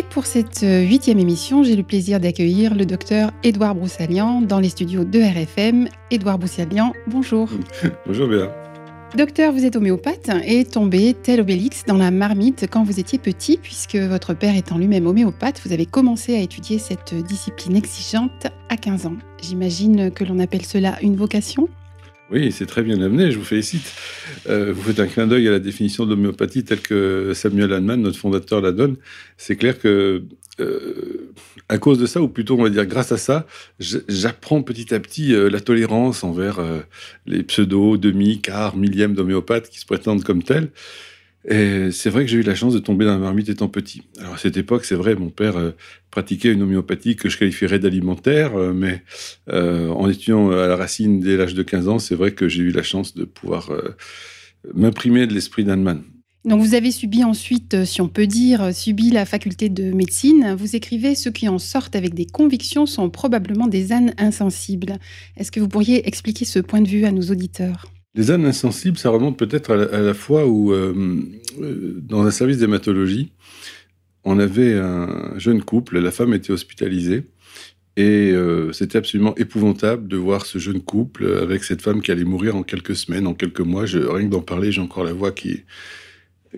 Et pour cette euh, huitième émission, j'ai le plaisir d'accueillir le docteur Édouard Broussalian dans les studios de RFM. Édouard Broussalian, bonjour. bonjour Béa. Docteur, vous êtes homéopathe et tombé tel Obélix dans la marmite quand vous étiez petit, puisque votre père étant lui-même homéopathe, vous avez commencé à étudier cette discipline exigeante à 15 ans. J'imagine que l'on appelle cela une vocation? Oui, c'est très bien amené, je vous félicite. Euh, vous faites un clin d'œil à la définition de l'homéopathie telle que Samuel Hahnemann, notre fondateur, la donne. C'est clair que, euh, à cause de ça, ou plutôt on va dire grâce à ça, j'apprends petit à petit euh, la tolérance envers les pseudo, demi, quart, millième d'homéopathes qui se prétendent comme tels. Et c'est vrai que j'ai eu la chance de tomber dans la marmite étant petit. Alors à cette époque, c'est vrai, mon père euh, pratiquait une homéopathie que je qualifierais d'alimentaire, euh, mais euh, en étudiant à la racine dès l'âge de 15 ans, c'est vrai que j'ai eu la chance de pouvoir m'imprimer de l'esprit d'Annemann. Donc vous avez subi ensuite, si on peut dire, subi la faculté de médecine. Vous écrivez ceux qui en sortent avec des convictions sont probablement des ânes insensibles. Est-ce que vous pourriez expliquer ce point de vue à nos auditeurs? Les ânes insensibles, ça remonte peut-être à, la fois où, euh, euh, dans un service d'hématologie, on avait un jeune couple, la femme était hospitalisée, et euh, c'était absolument épouvantable de voir ce jeune couple avec cette femme qui allait mourir en quelques semaines, en quelques mois. Rien que d'en parler, j'ai encore la voix qui,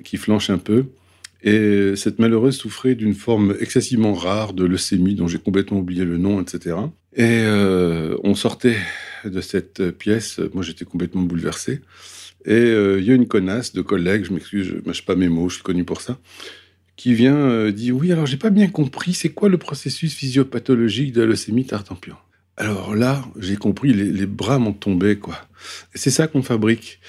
qui flanche un peu. Et cette malheureuse souffrait d'une forme excessivement rare de leucémie, dont j'ai complètement oublié le nom, etc. Et on sortait de cette pièce, moi j'étais complètement bouleversé. Et euh, il y a une connasse de collègues, je m'excuse, je mâche pas mes mots, je suis connu pour ça, qui vient euh, dire Oui, alors j'ai pas bien compris, c'est quoi le processus physiopathologique de la leucémie tartampion? Alors là, j'ai compris, les, bras m'ont tombé, quoi. C'est ça qu'on fabrique.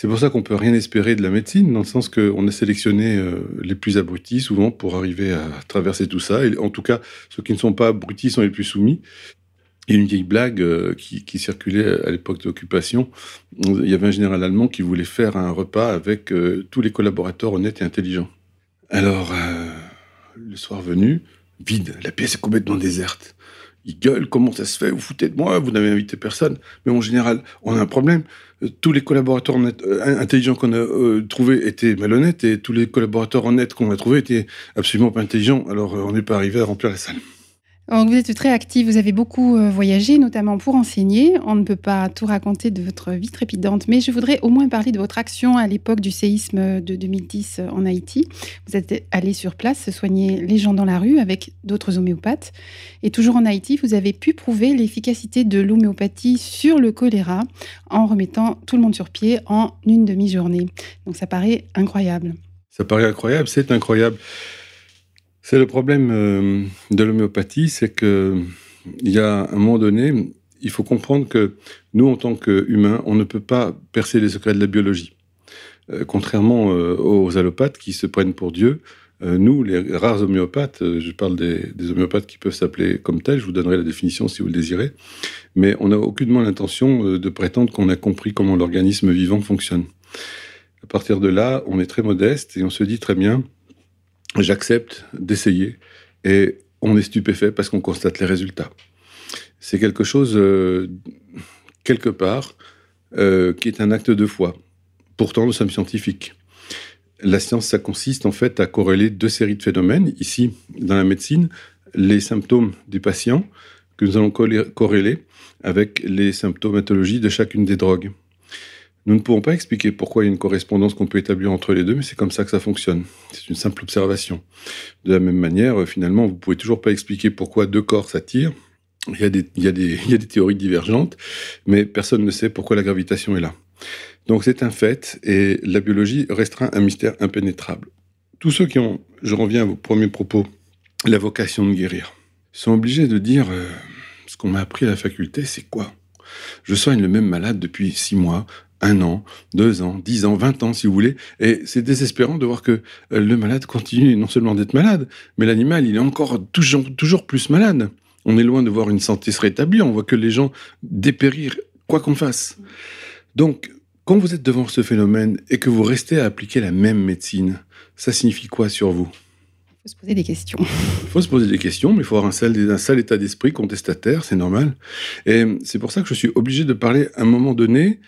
C'est pour ça qu'on peut rien espérer de la médecine, dans le sens qu'on a sélectionné euh, les plus abrutis souvent pour arriver à traverser tout ça. Et en tout cas, ceux qui ne sont pas abrutis sont les plus soumis. Il y a une vieille blague euh, qui, circulait à l'époque de l'occupation. Il y avait un général allemand qui voulait faire un repas avec euh, tous les collaborateurs honnêtes et intelligents. Alors, le soir venu, vide, la pièce est complètement déserte. Il gueule, comment ça se fait Vous foutez de moi, vous n'avez invité personne. Mais mon général, on a un problème. Tous les collaborateurs intelligents qu'on a trouvés étaient malhonnêtes et tous les collaborateurs honnêtes qu'on a trouvés étaient absolument pas intelligents. Alors, on n'est pas arrivé à remplir la salle vous êtes très actif, vous avez beaucoup euh, voyagé, notamment pour enseigner. On ne peut pas tout raconter de votre vie trépidante, mais je voudrais au moins parler de votre action à l'époque du séisme de 2010 euh, en Haïti. Vous êtes allé sur place soigner les gens dans la rue avec d'autres homéopathes. Et toujours en Haïti, vous avez pu prouver l'efficacité de l'homéopathie sur le choléra en remettant tout le monde sur pied en une demi-journée. Donc ça paraît incroyable. Ça paraît incroyable, c'est incroyable. C'est le problème euh, de l'homéopathie, c'est que il y a un moment donné, il faut comprendre que nous, en tant qu'humains, on ne peut pas percer les secrets de la biologie. Euh, contrairement euh, aux allopathes qui se prennent pour Dieu, nous, les rares homéopathes, je parle des, des homéopathes qui peuvent s'appeler comme tels, je vous donnerai la définition si vous le désirez, mais on n'a aucunement l'intention de prétendre qu'on a compris comment l'organisme vivant fonctionne. À partir de là, on est très modeste et on se dit très bien, j'accepte d'essayer et on est stupéfait parce qu'on constate les résultats. C'est quelque chose, euh, quelque part, euh, qui est un acte de foi. Pourtant, nous sommes scientifiques. La science, ça consiste en fait à corréler deux séries de phénomènes. Ici, dans la médecine, les symptômes du patient que nous allons corréler avec les symptomatologies de chacune des drogues. Nous ne pouvons pas expliquer pourquoi il y a une correspondance qu'on peut établir entre les deux, mais c'est comme ça que ça fonctionne. C'est une simple observation. De la même manière, euh, finalement, vous pouvez toujours pas expliquer pourquoi deux corps s'attirent. Il y, a des, théories divergentes, mais personne ne sait pourquoi la gravitation est là. Donc c'est un fait, et la biologie restera un mystère impénétrable. Tous ceux qui ont, je reviens à vos premiers propos, la vocation de guérir, sont obligés de dire euh, ce qu'on m'a appris à la faculté, c'est quoi? Je soigne le même malade depuis six mois, un an, deux ans, dix ans, vingt ans, si vous voulez. Et c'est désespérant de voir que euh, le malade continue non seulement d'être malade, mais l'animal, il est encore toujours, toujours plus malade. On est loin de voir une santé se rétablir, on voit que les gens dépérir, quoi qu'on fasse. Donc, quand vous êtes devant ce phénomène et que vous restez à appliquer la même médecine, ça signifie quoi sur vous? Il faut se poser des questions. Il faut se poser des questions, mais il faut avoir un sale, un sale état d'esprit contestataire, c'est normal. Et c'est pour ça que je suis obligé de parler à un moment donné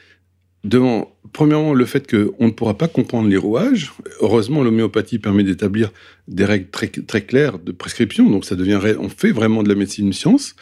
devant, premièrement, le fait qu'on ne pourra pas comprendre les rouages. Heureusement, l'homéopathie permet d'établir des règles très, claires de prescription. Donc, ça devient, on fait vraiment de la médecine une science.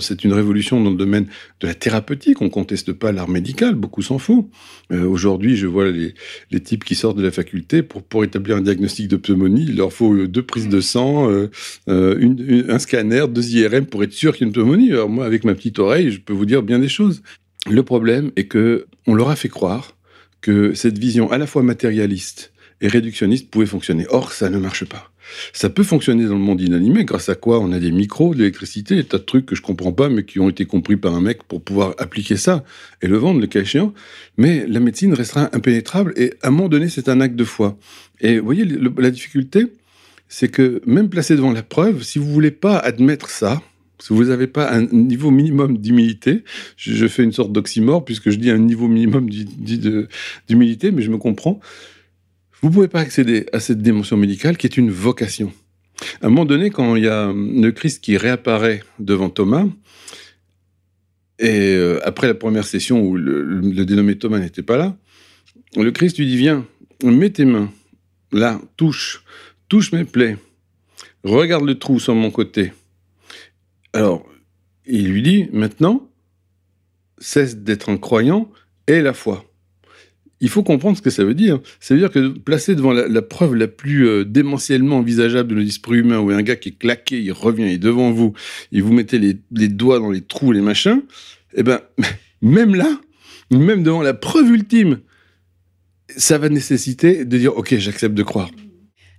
C'est une révolution dans le domaine de la thérapeutique. On conteste pas l'art médical. Beaucoup s'en font. Euh, Aujourd'hui, je vois les, types qui sortent de la faculté pour, pour établir un diagnostic de pneumonie. Il leur faut deux prises de sang, euh, euh un scanner, deux IRM pour être sûr qu'il y a une pneumonie. Alors, moi, avec ma petite oreille, je peux vous dire bien des choses. Le problème est que on leur a fait croire que cette vision à la fois matérialiste et réductionniste pouvait fonctionner. Or, ça ne marche pas. Ça peut fonctionner dans le monde inanimé, grâce à quoi on a des micros, de l'électricité, des tas de trucs que je comprends pas, mais qui ont été compris par un mec pour pouvoir appliquer ça et le vendre, le cas échéant. Mais la médecine restera impénétrable et à un moment donné, c'est un acte de foi. Et vous voyez, la difficulté, c'est que même placé devant la preuve, si vous voulez pas admettre ça, si vous n'avez pas un niveau minimum d'humilité, je, fais une sorte d'oxymore puisque je dis un niveau minimum d'humilité, mais je me comprends, vous ne pouvez pas accéder à cette dimension médicale qui est une vocation. À un moment donné, quand il y a le Christ qui réapparaît devant Thomas, et euh, après la première session où le dénommé Thomas n'était pas là, le Christ lui dit, viens, mets tes mains, là, touche, touche mes plaies, regarde le trou sur mon côté, alors, il lui dit, maintenant, cesse d'être un croyant et la foi. Il faut comprendre ce que ça veut dire. Ça veut dire que placé devant la, preuve la plus euh, démentiellement envisageable de l'esprit humain, où un gars qui est claqué, il revient, il est devant vous, il vous mettez les, les doigts dans les trous, les machins, eh ben, même là, même devant la preuve ultime, ça va nécessiter de dire, ok, j'accepte de croire.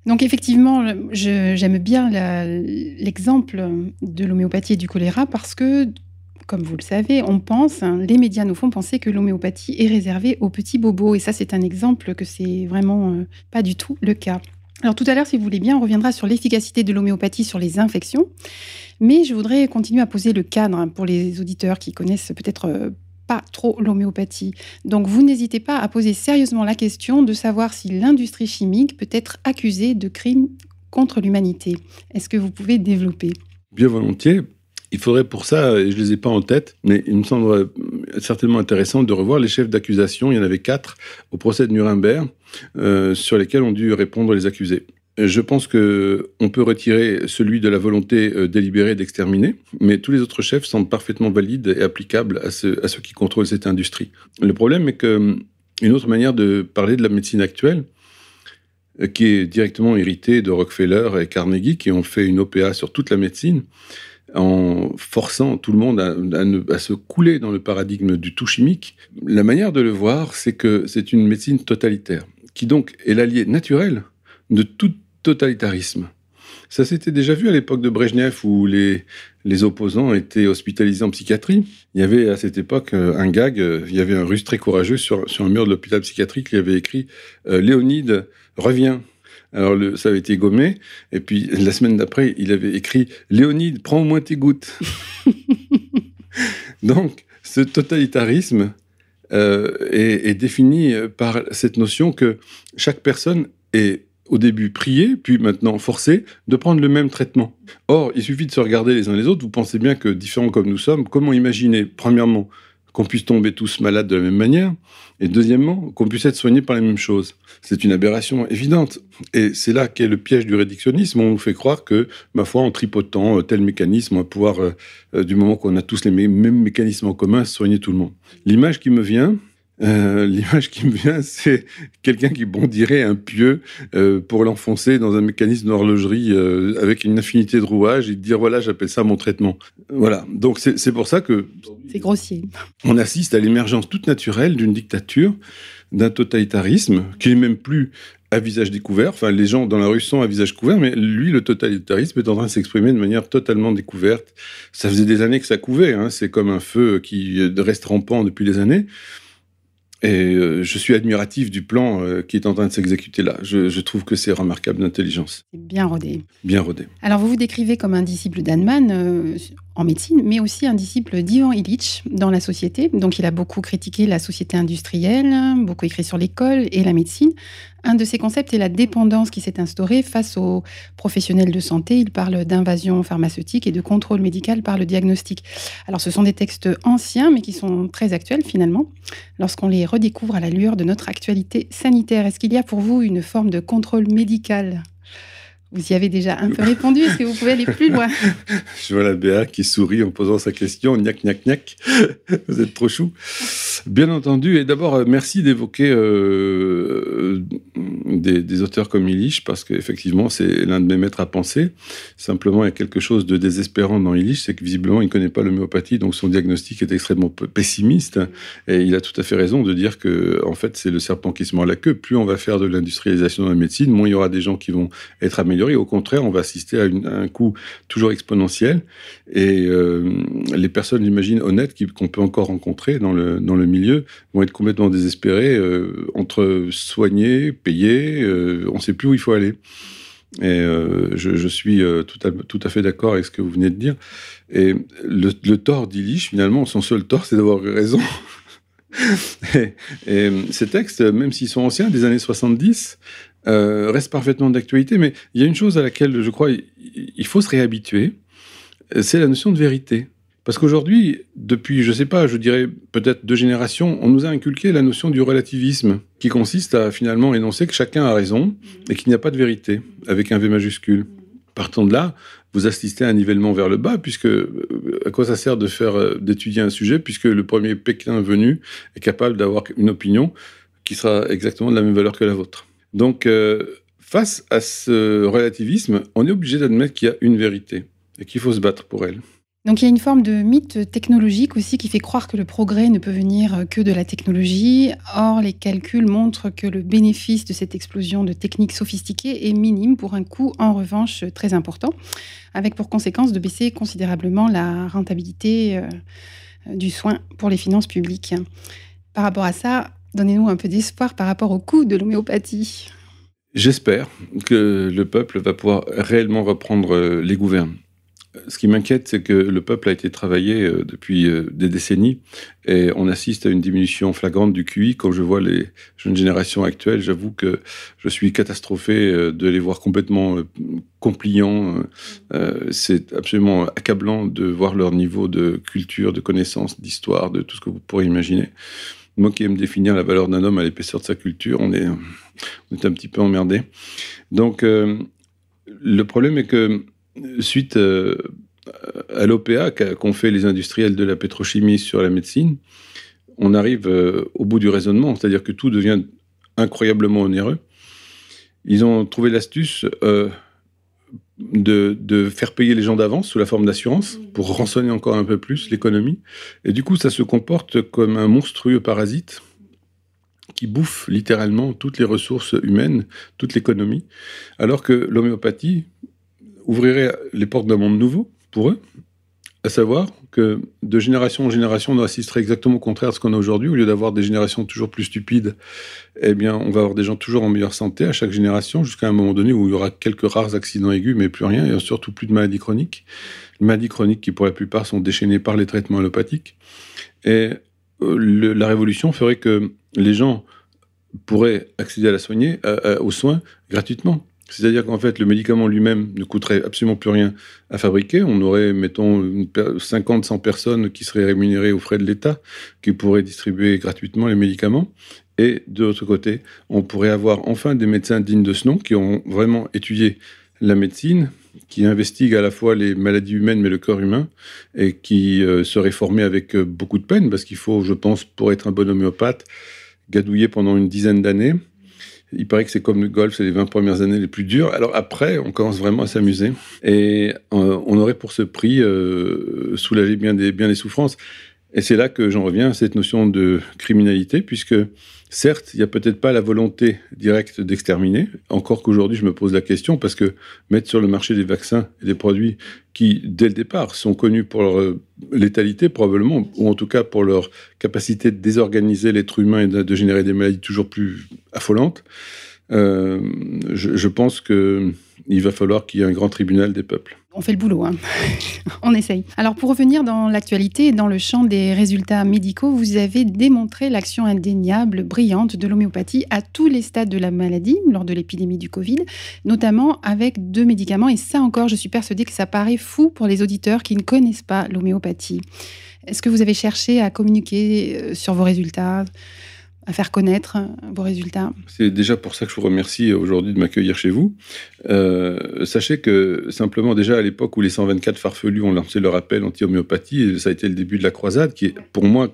Donc effectivement, j'aime bien l'exemple de l'homéopathie et du choléra parce que, comme vous le savez, on pense, hein, les médias nous font penser que l'homéopathie est réservée aux petits bobos. Et ça, c'est un exemple que c'est vraiment euh, pas du tout le cas. Alors tout à l'heure, si vous voulez bien, on reviendra sur l'efficacité de l'homéopathie sur les infections. Mais je voudrais continuer à poser le cadre pour les auditeurs qui connaissent peut-être euh, trop l'homéopathie. Donc vous n'hésitez pas à poser sérieusement la question de savoir si l'industrie chimique peut être accusée de crimes contre l'humanité. Est-ce que vous pouvez développer? Bien volontiers. Il faudrait pour ça, et je ne les ai pas en tête, mais il me semble certainement intéressant de revoir les chefs d'accusation. Il y en avait quatre au procès de Nuremberg, euh, sur lesquels ont dû répondre les accusés. Je pense que on peut retirer celui de la volonté euh, délibérée d'exterminer, mais tous les autres chefs semblent parfaitement valides et applicables à, ceux qui contrôlent cette industrie. Le problème est que hum, une autre manière de parler de la médecine actuelle, euh, qui est directement héritée de Rockefeller et Carnegie, qui ont fait une OPA sur toute la médecine, en forçant tout le monde à, se couler dans le paradigme du tout chimique. La manière de le voir, c'est que c'est une médecine totalitaire, qui donc est l'allié naturel de toute totalitarisme. Ça s'était déjà vu à l'époque de Brejnev où les, les opposants étaient hospitalisés en psychiatrie. Il y avait à cette époque euh, un gag, euh, il y avait un russe très courageux sur, sur un mur de l'hôpital psychiatrique qui avait écrit euh, Léonide, reviens. Alors ça avait été gommé, et puis la semaine d'après, il avait écrit Léonide, prends au moins tes gouttes. Donc, ce totalitarisme est défini par cette notion que chaque personne est au début prié, puis maintenant forcé, de prendre le même traitement. Or, il suffit de se regarder les uns les autres, vous pensez bien que, différents comme nous sommes, comment imaginer, premièrement, qu'on puisse tomber tous malades de la même manière, et deuxièmement, qu'on puisse être soigné par les mêmes choses. C'est une aberration évidente. Et c'est là qu'est le piège du réductionnisme. On nous fait croire que, ma foi, en tripotant euh, tel mécanisme, on va pouvoir, euh, euh, du moment qu'on a tous les mêmes mécanismes en commun, soigner tout le monde. L'image qui me vient, euh, l'image qui me vient, c'est quelqu'un qui bondirait un pieu euh, pour l'enfoncer dans un mécanisme d'horlogerie euh, avec une infinité de rouages et dire voilà, j'appelle ça mon traitement. Voilà. Donc c'est pour ça que c'est grossier. On assiste à l'émergence toute naturelle d'une dictature, d'un totalitarisme qui n'est même plus à visage découvert. Enfin, les gens dans la rue sont à visage couvert, mais lui, le totalitarisme est en train de s'exprimer de manière totalement découverte. Ça faisait des années que ça couvait. Hein. C'est comme un feu qui reste rampant depuis des années. Et euh, je suis admiratif du plan euh, qui est en train de s'exécuter là. Je, trouve que c'est remarquable d'intelligence. Bien rodé. Bien rodé. Alors vous vous décrivez comme un disciple d'Annemann euh, en médecine, mais aussi un disciple d'Ivan Illich dans la société. Donc il a beaucoup critiqué la société industrielle, beaucoup écrit sur l'école et la médecine. Un de ses concepts est la dépendance qui s'est instaurée face aux professionnels de santé. Il parle d'invasion pharmaceutique et de contrôle médical par le diagnostic. Alors ce sont des textes anciens, mais qui sont très actuels finalement, lorsqu'on les redécouvre à la lueur de notre actualité sanitaire. Est-ce qu'il y a pour vous une forme de contrôle médical? Vous y avez déjà un peu répondu. Est-ce que vous pouvez aller plus loin Je vois la BA qui sourit en posant sa question. Gnac, gnac, gnac. Vous êtes trop chou. Bien entendu. Et d'abord, euh, merci d'évoquer euh, des, auteurs comme Illich, parce qu'effectivement, c'est l'un de mes maîtres à penser. Simplement, il y a quelque chose de désespérant dans Illich, c'est que visiblement, il ne connaît pas l'homéopathie, donc son diagnostic est extrêmement pessimiste. Et il a tout à fait raison de dire que, en fait, c'est le serpent qui se mord la queue. Plus on va faire de l'industrialisation dans la médecine, moins il y aura des gens qui vont être améliorés au contraire, on va assister à, un coût toujours exponentiel. Et euh, les personnes, j'imagine, honnêtes qu'on peut encore rencontrer dans le, dans le milieu vont être complètement désespérées euh, entre soigner, payer, euh, on ne sait plus où il faut aller. Et je, suis tout à, tout à fait d'accord avec ce que vous venez de dire. Et le, tort d'Illich, finalement, son seul tort, c'est d'avoir raison. et, ces textes, même s'ils sont anciens, des années 70, euh, reste parfaitement d'actualité, mais il y a une chose à laquelle je crois il faut se réhabituer, c'est la notion de vérité. Parce qu'aujourd'hui, depuis, je ne sais pas, je dirais peut-être deux générations, on nous a inculqué la notion du relativisme, qui consiste à finalement énoncer que chacun a raison et qu'il n'y a pas de vérité, avec un V majuscule. Partant de là, vous assistez à un nivellement vers le bas, puisque euh, à quoi ça sert euh, d'étudier un sujet, puisque le premier Pékin venu est capable d'avoir une opinion qui sera exactement de la même valeur que la vôtre? Donc, euh, face à ce relativisme, on est obligé d'admettre qu'il y a une vérité et qu'il faut se battre pour elle. Donc il y a une forme de mythe technologique aussi qui fait croire que le progrès ne peut venir que de la technologie. Or, les calculs montrent que le bénéfice de cette explosion de techniques sophistiquées est minime pour un coût en revanche très important, avec pour conséquence de baisser considérablement la rentabilité euh, du soin pour les finances publiques. Par rapport à ça, Donnez-nous un peu d'espoir par rapport au coût de l'homéopathie. J'espère que le peuple va pouvoir réellement reprendre euh, les gouvernes. Ce qui m'inquiète, c'est que le peuple a été travaillé euh, depuis euh, des décennies et on assiste à une diminution flagrante du QI. Quand je vois les jeunes générations actuelles, j'avoue que je suis catastrophé de les voir complètement compliants. C'est absolument accablant de voir leur niveau de culture, de connaissance, d'histoire, de tout ce que vous pourrez imaginer. Moi qui aime définir la valeur d'un homme à l'épaisseur de sa culture, on est, un petit peu emmerdé. Donc, euh, le problème est que, suite euh, à l'OPA qu'ont fait les industriels de la pétrochimie sur la médecine, on arrive euh, au bout du raisonnement, c'est-à-dire que tout devient incroyablement onéreux. Ils ont trouvé l'astuce de, faire payer les gens d'avance sous la forme d'assurance pour rançonner encore un peu plus l'économie. Et du coup, ça se comporte comme un monstrueux parasite qui bouffe littéralement toutes les ressources humaines, toute l'économie, alors que l'homéopathie ouvrirait les portes d'un monde nouveau pour eux, à savoir que de génération en génération, on assisterait exactement au contraire de ce qu'on a aujourd'hui. Au lieu d'avoir des générations toujours plus stupides, eh bien, on va avoir des gens toujours en meilleure santé à chaque génération, jusqu'à un moment donné où il y aura quelques rares accidents aigus, mais plus rien, et surtout plus de maladies chroniques. Les maladies chroniques qui, pour la plupart, sont déchaînées par les traitements allopathiques. Et euh, la révolution ferait que les gens pourraient accéder à la soigner, aux soins gratuitement. C'est-à-dire qu'en fait, le médicament lui-même ne coûterait absolument plus rien à fabriquer. On aurait, mettons, 50, 100 personnes qui seraient rémunérées aux frais de l'État, qui pourraient distribuer gratuitement les médicaments. Et de l'autre côté, on pourrait avoir enfin des médecins dignes de ce nom qui ont vraiment étudié la médecine, qui investiguent à la fois les maladies humaines mais le corps humain, et qui euh, seraient formés avec euh, beaucoup de peine, parce qu'il faut, je pense, pour être un bon homéopathe, gadouiller pendant une dizaine d'années il paraît que c'est comme le golf, c'est les 20 premières années les plus dures. Alors après, on commence vraiment à s'amuser. Et euh, on aurait pour ce prix euh, soulagé bien des, bien des souffrances. Et c'est là que j'en reviens à cette notion de criminalité, puisque certes, il n'y a peut-être pas la volonté directe d'exterminer, encore qu'aujourd'hui je me pose la question, parce que mettre sur le marché des vaccins et des produits qui, dès le départ, sont connus pour leur euh, létalité probablement, ou en tout cas pour leur capacité de désorganiser l'être humain et de, générer des maladies toujours plus affolantes, euh, je, je pense qu'il va falloir qu'il y ait un grand tribunal des peuples. On fait le boulot, hein. on essaye. Alors pour revenir dans l'actualité, dans le champ des résultats médicaux, vous avez démontré l'action indéniable, brillante de l'homéopathie à tous les stades de la maladie lors de l'épidémie du Covid, notamment avec deux médicaments. Et ça encore, je suis persuadée que ça paraît fou pour les auditeurs qui ne connaissent pas l'homéopathie. Est-ce que vous avez cherché à communiquer euh, sur vos résultats? À faire connaître vos résultats. C'est déjà pour ça que je vous remercie aujourd'hui de m'accueillir chez vous. Euh, sachez que simplement déjà à l'époque où les 124 farfelus ont lancé leur appel anti-homéopathie, ça a été le début de la croisade, qui pour moi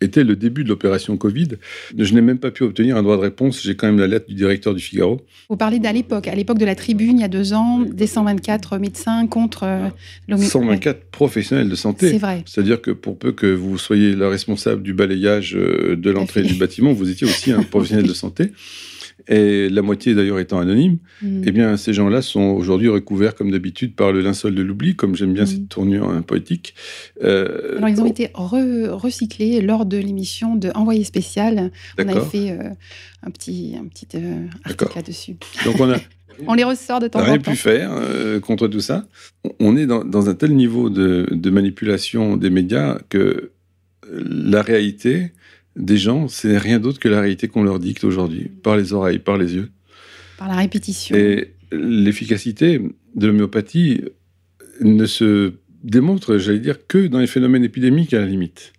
était le début de l'opération Covid. Je n'ai même pas pu obtenir un droit de réponse. J'ai quand même la lettre du directeur du Figaro. Vous parlez d'à l'époque, à l'époque de la tribune, il y a deux ans, des 124 médecins contre euh, l'homéopathie. 124 professionnels de santé. C'est vrai. C'est-à-dire que pour peu que vous soyez la responsable du balayage euh, de l'entrée du bâtiment, vous étiez aussi un professionnel de santé, et la moitié d'ailleurs étant anonyme, mm. eh bien ces gens-là sont aujourd'hui recouverts comme d'habitude par le linceul de l'oubli, comme j'aime bien mm. cette tournure hein, poétique. Euh, Alors ils ont été recyclés lors de l'émission de Envoyé spécial. On avait fait euh, un petit, un petit euh, article là-dessus. Donc on a On les ressort de temps en temps. Rien pu faire contre tout ça. On est dans, dans un tel niveau de, de, manipulation des médias que la réalité, des gens, c'est rien d'autre que la réalité qu'on leur dicte aujourd'hui, par les oreilles, par les yeux. Par la répétition. Et l'efficacité de l'homéopathie ne se démontre, j'allais dire, que dans les phénomènes épidémiques à la limite,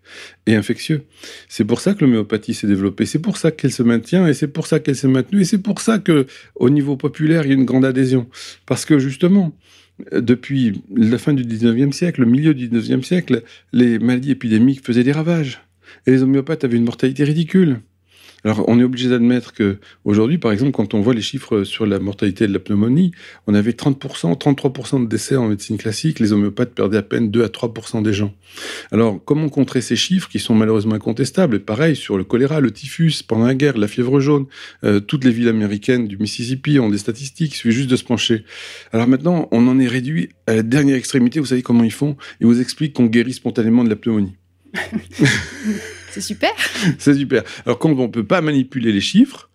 et infectieux. C'est pour ça que l'homéopathie s'est développée, c'est pour ça qu'elle se maintient, et c'est pour ça qu'elle s'est maintenue, et c'est pour ça que, au niveau populaire, il y a une grande adhésion. Parce que justement, depuis la fin du 19e siècle, le milieu du 19e siècle, les maladies épidémiques faisaient des ravages. Et les homéopathes avaient une mortalité ridicule. Alors, on est obligé d'admettre que aujourd'hui, par exemple, quand on voit les chiffres sur la mortalité de la pneumonie, on avait 30%, 33% de décès en médecine classique. Les homéopathes perdaient à peine 2 à 3% des gens. Alors, comment contrer ces chiffres qui sont malheureusement incontestables? Et pareil, sur le choléra, le typhus, pendant la guerre, la fièvre jaune, euh, toutes les villes américaines du Mississippi ont des statistiques, il suffit juste de se pencher. Alors maintenant, on en est réduit à la dernière extrémité. Vous savez comment ils font? Ils vous expliquent qu'on guérit spontanément de la pneumonie. C'est super. C'est super. Alors, quand on ne peut pas manipuler les chiffres,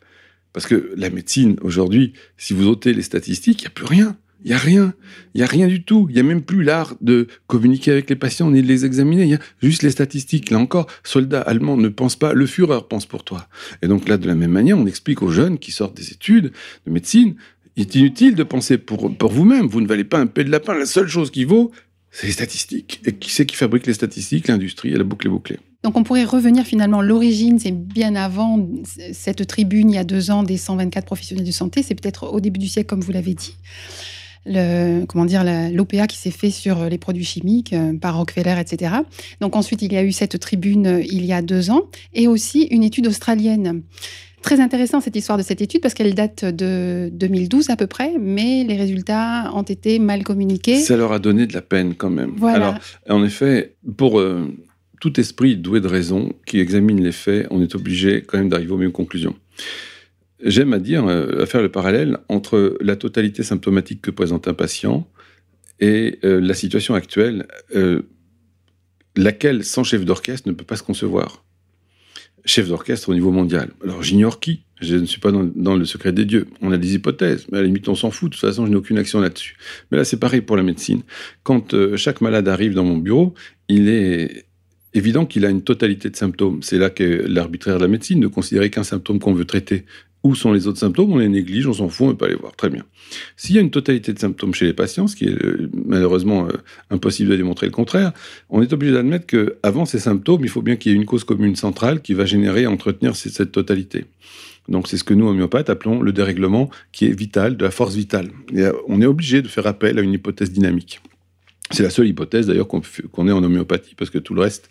parce que la médecine, aujourd'hui, si vous ôtez les statistiques, il n'y a plus rien. Il n'y a rien. Il n'y a rien du tout. Il n'y a même plus l'art de communiquer avec les patients ni de les examiner. Il y a juste les statistiques. Là encore, soldats allemands ne pensent pas, le Führer pense pour toi. Et donc là, de la même manière, on explique aux jeunes qui sortent des études de médecine, il est inutile de penser pour, pour vous-même. Vous ne valez pas un peu de lapin. La seule chose qui vaut, c'est les statistiques. Et qui c'est qui fabrique les statistiques? L'industrie, elle a boucle est bouclée. Donc on pourrait revenir finalement, l'origine, c'est bien avant cette tribune, il y a deux ans, des 124 professionnels de santé, c'est peut-être au début du siècle, comme vous l'avez dit. Comment dire, l'OPA qui s'est fait sur les produits chimiques euh, par Rockefeller, etc. Donc ensuite, il y a eu cette tribune euh, il y a deux ans, et aussi une étude australienne Très intéressant cette histoire de cette étude parce qu'elle date de 2012 à peu près, mais les résultats ont été mal communiqués. Ça leur a donné de la peine quand même. Alors, en effet, pour euh, tout esprit doué de raison qui examine les faits, on est obligé quand même d'arriver aux mêmes conclusions. J'aime à dire, euh, à faire le parallèle entre la totalité symptomatique que présente un patient et euh, la situation actuelle, laquelle, sans chef d'orchestre, ne peut pas se concevoir chef d'orchestre au niveau mondial. Alors j'ignore qui, je ne suis pas dans, le secret des dieux. On a des hypothèses, mais à la limite on s'en fout. De toute façon, je n'ai aucune action là-dessus. Mais là, c'est pareil pour la médecine. Quand euh, chaque malade arrive dans mon bureau, il est évident qu'il a une totalité de symptômes. C'est là que l'arbitraire de la médecine, de considérer qu'un symptôme qu'on veut traiter où sont les autres symptômes? On les néglige, on s'en fout, on ne peut pas les voir. Très bien. S'il y a une totalité de symptômes chez les patients, ce qui est euh, malheureusement euh, impossible de démontrer le contraire, on est obligé d'admettre qu'avant ces symptômes, il faut bien qu'il y ait une cause commune centrale qui va générer et entretenir cette totalité. Donc c'est ce que nous, homéopathes, appelons le dérèglement qui est vital, de la force vitale. Euh, on est obligé de faire appel à une hypothèse dynamique. C'est la seule hypothèse d'ailleurs qu'on ait en homéopathie, parce que tout le reste,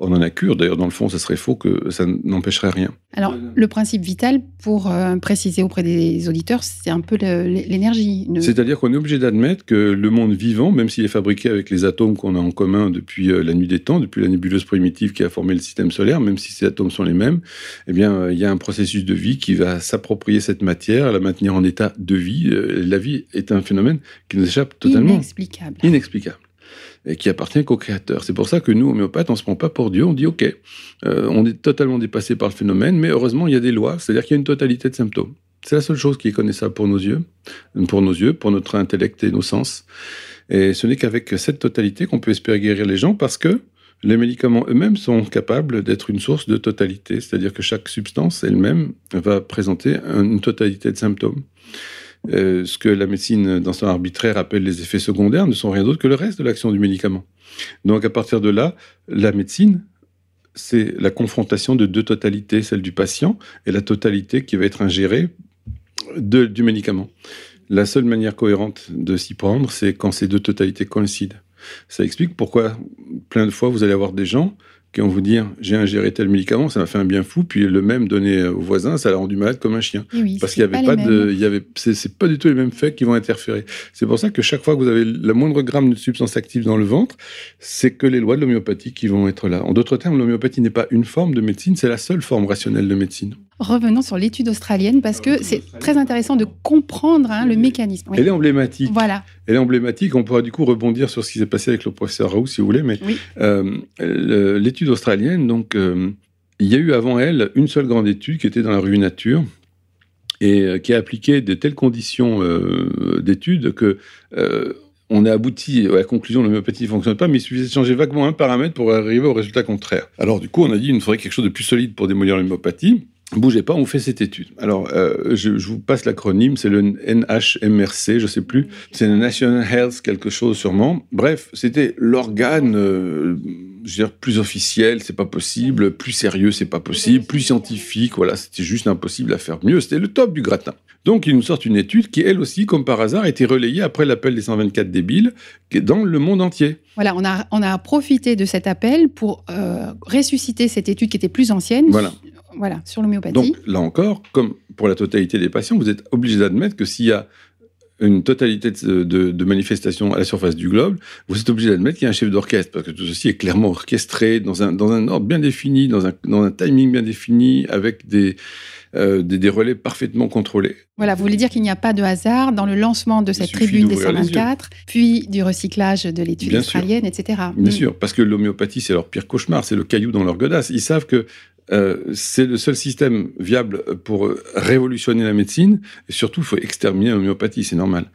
on en a cure. D'ailleurs, dans le fond, ça serait faux que ça n'empêcherait rien. Alors, le principe vital, pour euh, préciser auprès des auditeurs, c'est un peu l'énergie. C'est-à-dire qu'on est obligé d'admettre que le monde vivant, même s'il est fabriqué avec les atomes qu'on a en commun depuis euh, la nuit des temps, depuis la nébuleuse primitive qui a formé le système solaire, même si ces atomes sont les mêmes, eh bien, euh, il y a un processus de vie qui va s'approprier cette matière, la maintenir en état de vie. la vie est un phénomène qui nous échappe totalement. Inexplicable. Inexplicable et qui appartient qu'au créateur. C'est pour ça que nous, homéopathes, on ne se prend pas pour Dieu, on dit OK, euh, on est totalement dépassé par le phénomène, mais heureusement, il y a des lois, c'est-à-dire qu'il y a une totalité de symptômes. C'est la seule chose qui est connaissable pour nos yeux, pour nos yeux, pour notre intellect et nos sens. Et ce n'est qu'avec cette totalité qu'on peut espérer guérir les gens parce que les médicaments eux-mêmes sont capables d'être une source de totalité, c'est-à-dire que chaque substance elle-même va présenter une totalité de symptômes. Euh, ce que la médecine, dans son arbitraire, appelle les effets secondaires, ne sont rien d'autre que le reste de l'action du médicament. Donc à partir de là, la médecine, c'est la confrontation de deux totalités, celle du patient et la totalité qui va être ingérée du médicament. La seule manière cohérente de s'y prendre, c'est quand ces deux totalités coïncident. Ça explique pourquoi plein de fois vous allez avoir des gens qui vont vous dire j'ai ingéré tel médicament, ça m'a fait un bien fou, puis le même donné au voisin, ça l'a rendu malade comme un chien. Parce qu'il y avait pas, de, il y avait, c'est pas du tout les mêmes faits qui vont interférer. C'est pour ça que chaque fois que vous avez le moindre gramme de substance active dans le ventre, c'est que les lois de l'homéopathie qui vont être là. En d'autres termes, l'homéopathie n'est pas une forme de médecine, c'est la seule forme rationnelle de médecine. Revenons sur l'étude australienne parce que c'est très intéressant de comprendre hein, le mécanisme. Elle est emblématique. Voilà. Elle est emblématique. On pourra du coup rebondir sur ce qui s'est passé avec le professeur Raoult si vous voulez, mais euh, l'étude australienne, donc, euh, il y a eu avant elle une seule grande étude qui était dans la revue Nature et euh, qui a appliqué de telles conditions d'étude que on a abouti à la conclusion que l'homéopathie ne fonctionne pas, mais il suffisait de changer vaguement un paramètre pour arriver au résultat contraire. Alors du coup, on a dit qu'il nous faudrait quelque chose de plus solide pour démolir l'homéopathie. Bougez pas, on fait cette étude. Alors, euh, je, vous passe l'acronyme, c'est le NHMRC, je sais plus. C'est le National Health quelque chose sûrement. Bref, c'était l'organe, euh, je veux dire, plus officiel, c'est pas possible, plus sérieux, c'est pas possible, plus scientifique, voilà, c'était juste impossible à faire mieux. C'était le top du gratin. Donc, ils nous sortent une étude qui, elle aussi, comme par hasard, a été relayée après l'appel des 124 débiles dans le monde entier. Voilà, on a, on a profité de cet appel pour euh, ressusciter cette étude qui était plus ancienne. Voilà voilà, sur l'homéopathie. Donc là encore, comme pour la totalité des patients, vous êtes obligé d'admettre que s'il y a une totalité de, manifestations à la surface du globe, vous êtes obligé d'admettre qu'il y a un chef d'orchestre, parce que tout ceci est clairement orchestré dans un, dans un ordre bien défini, dans un, dans un timing bien défini, avec des, euh, des, relais parfaitement contrôlés. Voilà, vous voulez dire qu'il n'y a pas de hasard dans le lancement de cette tribune des 124, puis du recyclage de l'étude australienne, etc. Bien mm. sûr, parce que l'homéopathie, c'est leur pire cauchemar, c'est le caillou dans leur godasse. Ils savent que euh, c'est le seul système viable pour révolutionner la médecine. Et surtout, il faut exterminer l'homéopathie, c'est normal.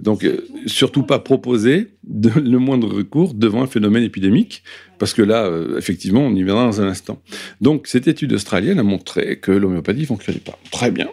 Donc, euh, surtout pas proposer le moindre recours devant un phénomène épidémique, parce que là, euh, effectivement, on y viendra dans un instant. Donc, cette étude australienne a montré que l'homéopathie ne fonctionnait pas. Très bien.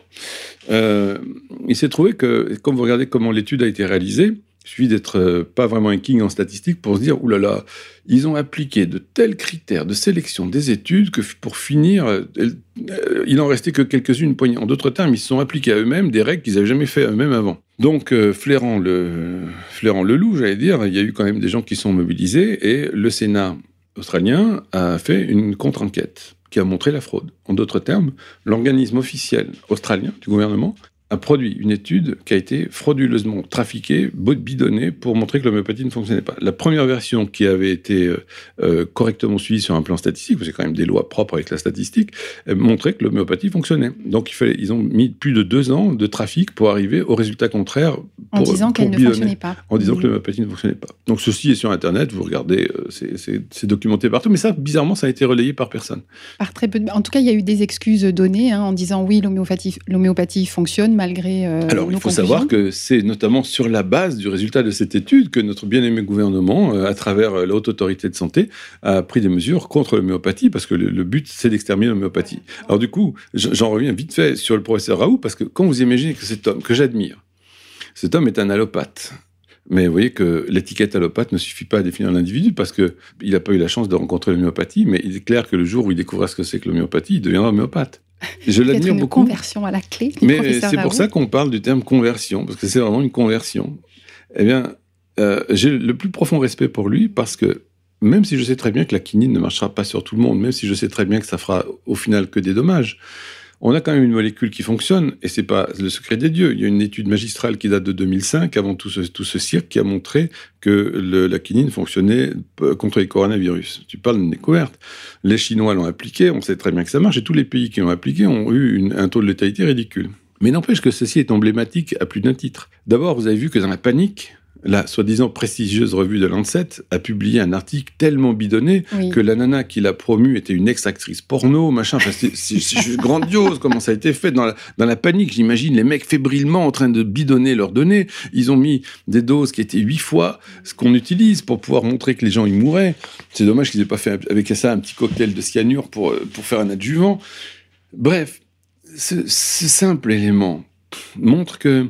il s'est trouvé que, comme vous regardez comment l'étude a été réalisée, il suffit d'être euh, pas vraiment un king en statistique pour se dire, oulala, là là, ils ont appliqué de tels critères de sélection des études que pour finir, euh, euh, il n'en restait que quelques-unes poignées. En d'autres termes, ils se sont appliqués à eux-mêmes des règles qu'ils n'avaient jamais fait eux-mêmes avant. Donc, flairant, le, flairant le loup, j'allais dire, il y a eu quand même des gens qui sont mobilisés et le Sénat australien a fait une contre-enquête qui a montré la fraude. En d'autres termes, l'organisme officiel australien du gouvernement a produit une étude qui a été frauduleusement trafiquée, bidonnée, pour montrer que l'homéopathie ne fonctionnait pas. La première version qui avait été euh, euh, correctement suivie sur un plan statistique, parce que c'est quand même des lois propres avec la statistique, montrait que l'homéopathie fonctionnait. Donc il fallait, ils ont mis plus de deux ans de trafic pour arriver au résultat contraire. Pour, en disant qu'elle ne fonctionnait pas. En disant que l'homéopathie ne fonctionnait pas. Donc ceci est sur Internet, vous regardez, euh, c'est documenté partout, mais ça, bizarrement, ça a été relayé par personne. Par très peu de... En tout cas, il y a eu des excuses données hein, en disant oui, l'homéopathie fonctionne malgré. Euh, Alors, il faut savoir que c'est notamment sur la base du résultat de cette étude que notre bien-aimé gouvernement, euh, à travers euh, la haute autorité de santé, a pris des mesures contre l'homéopathie, parce que le, but, c'est d'exterminer l'homéopathie. Alors, du coup, j'en reviens vite fait sur le professeur Raoult, parce que quand vous imaginez que cet homme, que j'admire, cet homme est un allopathe, mais vous voyez que l'étiquette allopathe ne suffit pas à définir l'individu parce qu'il n'a pas eu la chance de rencontrer l'homéopathie, mais il est clair que le jour où il découvrira ce que c'est que l'homéopathie, il deviendra homéopathe. Je l'admire beaucoup. conversion à la clé. Mais c'est pour ça qu'on parle du terme conversion, parce que c'est vraiment une conversion. Eh bien, euh, j'ai le plus profond respect pour lui parce que même si je sais très bien que la quinine ne marchera pas sur tout le monde, même si je sais très bien que ça fera au final que des dommages, on a quand même une molécule qui fonctionne, et c'est pas le secret des dieux. Il y a une étude magistrale qui date de 2005, avant tout ce, tout ce cirque, qui a montré que la quinine fonctionnait contre les coronavirus. Tu parles d'une découverte. Les Chinois l'ont appliqué, on sait très bien que ça marche, et tous les pays qui l'ont appliqué ont eu un taux de létalité ridicule. Mais n'empêche que ceci est emblématique à plus d'un titre. D'abord, vous avez vu que dans la panique, la soi-disant prestigieuse revue de Lancet a publié un article tellement bidonné que la nana qui l'a promu était une ex-actrice porno, machin. c'est grandiose comment ça a été fait. Dans la, panique, j'imagine les mecs fébrilement en train de bidonner leurs données. Ils ont mis des doses qui étaient huit fois ce qu'on utilise pour pouvoir montrer que les gens y mouraient. C'est dommage qu'ils n'aient pas fait avec ça un petit cocktail de cyanure pour, pour faire un adjuvant. Bref, ce simple élément montre que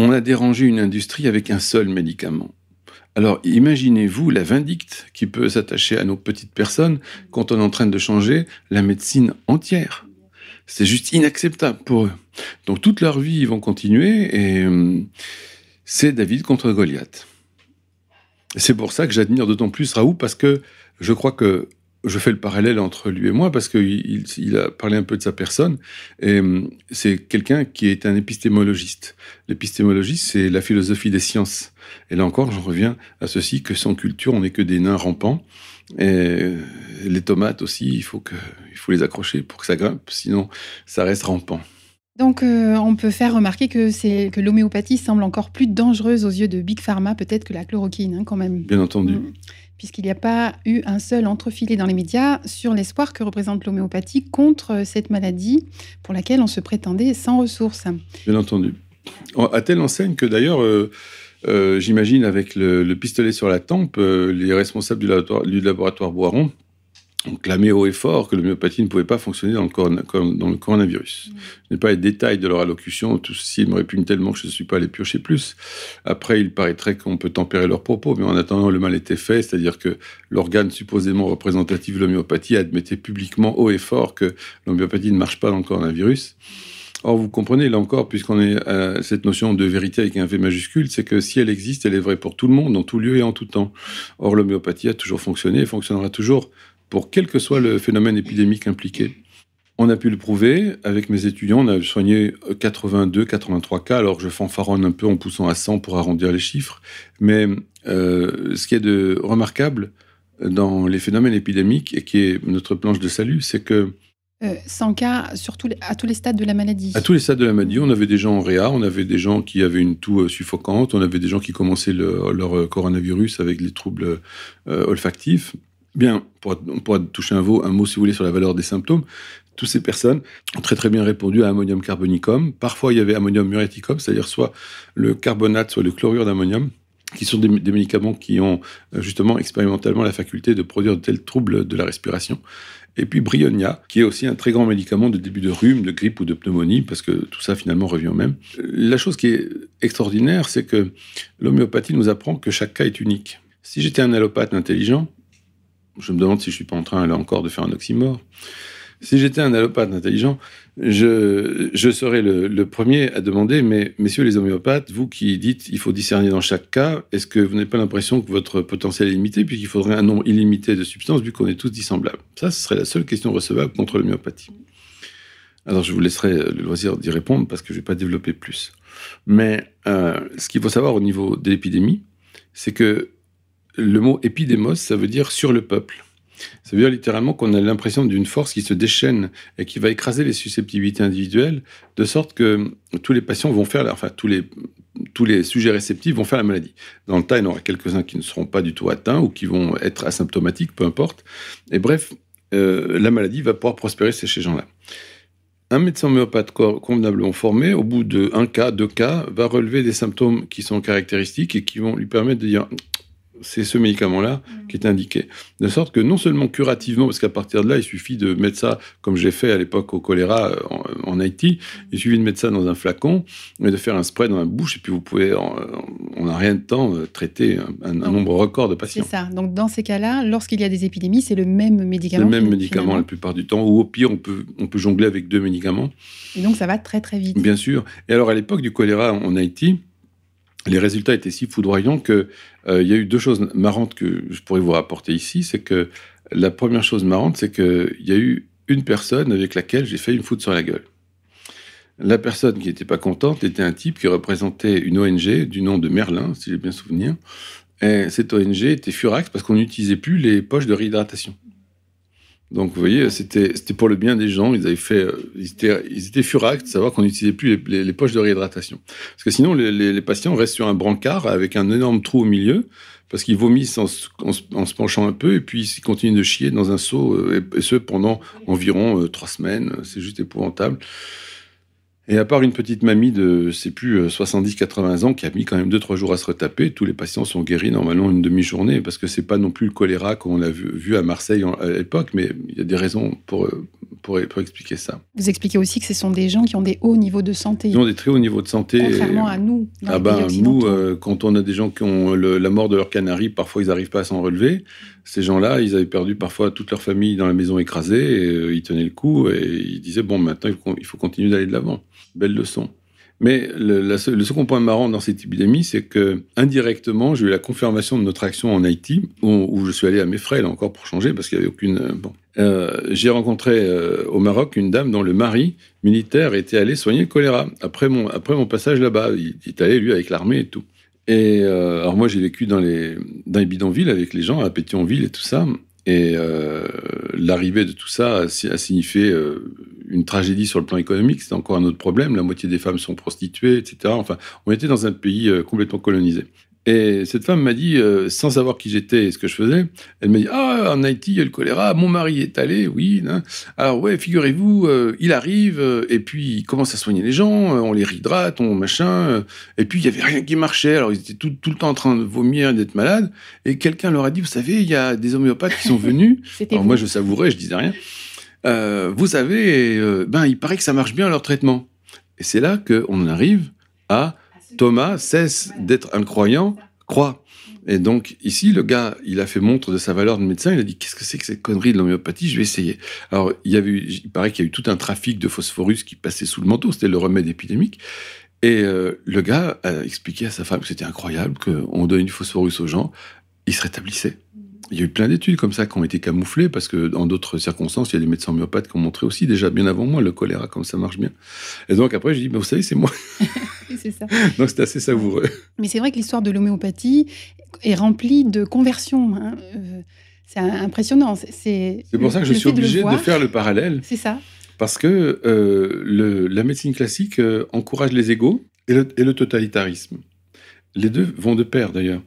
on a dérangé une industrie avec un seul médicament. Alors imaginez-vous la vindicte qui peut s'attacher à nos petites personnes quand on est en train de changer la médecine entière. C'est juste inacceptable pour eux. Donc toute leur vie, ils vont continuer et euh, c'est David contre Goliath. C'est pour ça que j'admire d'autant plus Raoult parce que je crois que je fais le parallèle entre lui et moi parce qu'il il a parlé un peu de sa personne. Et hum, c'est quelqu'un qui est un épistémologiste. L'épistémologie, c'est la philosophie des sciences. Et là encore, j'en reviens à ceci que sans culture, on n'est que des nains rampants. Et les tomates aussi, il faut, que, il faut les accrocher pour que ça grimpe, sinon ça reste rampant. Donc, euh, on peut faire remarquer que, c'est, que l'homéopathie semble encore plus dangereuse aux yeux de Big Pharma, peut-être que la chloroquine, hein, quand même. Bien entendu. Mmh puisqu'il n'y a pas eu un seul entrefilé dans les médias sur l'espoir que représente l'homéopathie contre cette maladie pour laquelle on se prétendait sans ressources. Bien entendu. À telle enseigne que d'ailleurs, euh, euh, j'imagine avec le, pistolet sur la tempe, euh, les responsables du laboratoire, du laboratoire Boiron ont clamé haut et fort que l'homéopathie ne pouvait pas fonctionner dans le, dans le coronavirus. Mm. Je n'ai pas les détails de leur allocution, tout ceci me répugne tellement que je ne suis pas allé piocher plus. Après, il paraîtrait qu'on peut tempérer leurs propos, mais en attendant, le mal était fait, c'est-à-dire que l'organe supposément représentatif de l'homéopathie admettait publiquement haut et fort que l'homéopathie ne marche pas dans le coronavirus. Or, vous comprenez, là encore, puisqu'on est à cette notion de vérité avec un V majuscule, c'est que si elle existe, elle est vraie pour tout le monde, dans tout lieu et en tout temps. Or, l'homéopathie a toujours fonctionné et fonctionnera toujours pour quel que soit le phénomène épidémique impliqué. On a pu le prouver avec mes étudiants. On a soigné 82, 83 cas. Alors je fanfaronne un peu en poussant à 100 pour arrondir les chiffres. Mais euh, ce qui est de remarquable dans les phénomènes épidémiques et qui est notre planche de salut, c'est que 100 euh, cas à tous les stades de la maladie. À tous les stades de la maladie, on avait des gens en réa, on avait des gens qui avaient une toux euh, suffocante, on avait des gens qui commençaient leur coronavirus avec les troubles olfactifs. Bien, pour, pour, toucher un mot, si vous voulez, sur la valeur des symptômes, toutes ces personnes ont très très bien répondu à ammonium carbonicum. Parfois, il y avait ammonium muriaticum, c'est-à-dire soit le carbonate, soit le chlorure d'ammonium, qui sont des, médicaments qui ont euh, justement expérimentalement la faculté de produire de tels troubles de la respiration. Et puis Brionia, qui est aussi un très grand médicament de début de rhume, de grippe ou de pneumonie, parce que tout ça finalement revient au même. La chose qui est extraordinaire, c'est que l'homéopathie nous apprend que chaque cas est unique. Si j'étais un allopathe intelligent, je me demande si je suis pas en train, là encore, de faire un oxymore. Si j'étais un allopathe intelligent, je, je serais le, premier à demander, mais messieurs les homéopathes, vous qui dites il faut discerner dans chaque cas, est-ce que vous n'avez pas l'impression que votre potentiel est limité, puisqu'il faudrait un nombre illimité de substances, vu qu'on est tous dissemblables? Ça, ce serait la seule question recevable contre l'homéopathie. Alors, je vous laisserai le loisir d'y répondre, parce que je ne vais pas développer plus. Mais euh, ce qu'il faut savoir au niveau de l'épidémie, c'est que le mot épidémos, ça veut dire sur le peuple. Ça veut dire littéralement qu'on a l'impression d'une force qui se déchaîne et qui va écraser les susceptibilités individuelles, de sorte que tous les patients vont faire, enfin tous les, tous les sujets réceptifs vont faire la maladie. Dans le tas, il y en aura quelques-uns qui ne seront pas du tout atteints ou qui vont être asymptomatiques, peu importe. Et bref, euh, la maladie va pouvoir prospérer chez ces gens-là. Un médecin homéopathe convenablement formé, au bout de un cas, deux cas, va relever des symptômes qui sont caractéristiques et qui vont lui permettre de dire c'est ce médicament-là mm. qui est indiqué. De sorte que non seulement curativement, parce qu'à partir de là, il suffit de mettre ça, comme j'ai fait à l'époque au choléra euh, en, Haïti, mm. il suffit de mettre ça dans un flacon et de faire un spray dans la bouche, et puis vous pouvez, on n'a rien de temps, euh, traiter un, nombre record de patients. C'est ça. Donc dans ces cas-là, lorsqu'il y a des épidémies, c'est le même médicament. Le même médicament la plupart du temps, ou au pire, on peut, on peut jongler avec deux médicaments. Et donc ça va très très vite. Bien sûr. Et alors à l'époque du choléra en Haïti, les résultats étaient si foudroyants qu'il il y a eu deux choses marrantes que je pourrais vous rapporter ici. C'est que la première chose marrante, c'est qu'il y a eu une personne avec laquelle j'ai fait une foutre sur la gueule. La personne qui n'était pas contente était un type qui représentait une ONG du nom de Merlin, si j'ai bien souvenir. Et cette ONG était furax parce qu'on n'utilisait plus les poches de réhydratation. Donc, vous voyez, c'était pour le bien des gens. Ils avaient fait, euh, ils étaient, ils étaient furax de savoir qu'on n'utilisait plus les, poches de réhydratation. Parce que sinon, les, patients restent sur un brancard avec un énorme trou au milieu parce qu'ils vomissent en, se penchant un peu et puis ils continuent de chier dans un seau, euh, et, ce pendant environ euh, trois semaines. C'est juste épouvantable. Et à part une petite mamie de, c'est plus, 70-80 euh, ans qui a mis quand même 2-3 jours à se retaper, tous les patients sont guéris normalement une demi-journée, parce que c'est pas non plus le choléra qu'on a vu, à Marseille à l'époque, mais il y a des raisons pour, pour, pour, expliquer ça. Vous expliquez aussi que ce sont des gens qui ont des hauts niveaux de santé. Ils ont des très hauts niveaux de santé. Contrairement à nous. ah ben, nous, euh, quand on a des gens qui ont la mort de leur canari, parfois ils n'arrivent pas à s'en relever. Ces gens-là, ils avaient perdu parfois toute leur famille dans la maison écrasée, et, euh, ils tenaient le coup et ils disaient, bon, maintenant il faut continuer d'aller de l'avant. Belle leçon. Mais le, second point marrant dans cette épidémie, c'est que indirectement, j'ai eu la confirmation de notre action en Haïti, où, je suis allé à mes frais, là encore, pour changer, parce qu'il n'y avait aucune... Euh, bon. Euh, j'ai rencontré au Maroc une dame dont le mari militaire était allé soigner le choléra. Après mon, après mon passage là-bas, il, est allé, lui, avec l'armée et tout. Et alors moi, j'ai vécu dans les, bidonvilles avec les gens, à Pétionville et tout ça. Et l'arrivée de tout ça a, signifié une tragédie sur le plan économique, c'est encore un autre problème. La moitié des femmes sont prostituées, etc. Enfin, on était dans un pays euh, complètement colonisé. Et cette femme m'a dit, euh, sans savoir qui j'étais et ce que je faisais, elle m'a dit Ah, en Haïti, il y a le choléra, mon mari est allé, oui. Hein. Alors, ouais, figurez-vous, euh, il arrive, et puis il commence à soigner les gens, on les réhydrate, on machin, et puis il n'y avait rien qui marchait, alors ils étaient tout, tout le temps en train de vomir, d'être malades, et quelqu'un leur a dit Vous savez, il y a des homéopathes qui sont venus. alors, moi, je savourais, je disais rien. Euh, vous savez, euh, ben, il paraît que ça marche bien leur traitement. Et c'est là qu'on arrive à Thomas cesse d'être un croyant, croit. Et donc, ici, le gars, il a fait montre de sa valeur de médecin. Il a dit Qu'est-ce que c'est que cette connerie de l'homéopathie? Je vais essayer. Alors, il, y avait, il paraît qu'il y a eu tout un trafic de phosphorus qui passait sous le manteau. C'était le remède épidémique. Et euh, le gars a expliqué à sa femme que c'était incroyable qu'on donne du phosphorus aux gens. Il se rétablissait. Il y a eu plein d'études comme ça qui ont été camouflées parce que dans d'autres circonstances, il y a des médecins homéopathes qui ont montré aussi déjà bien avant moi le choléra comme ça marche bien. Et donc après, je dis, vous savez, c'est moi. c'est ça. donc c'est assez savoureux. Mais c'est vrai que l'histoire de l'homéopathie est remplie de conversions. Hein. Euh, c'est impressionnant. C'est pour ça que je suis obligé de, faire le parallèle. C'est ça. Parce que euh, le, la médecine classique euh, encourage les égaux et le, et le totalitarisme. Les deux vont de pair d'ailleurs.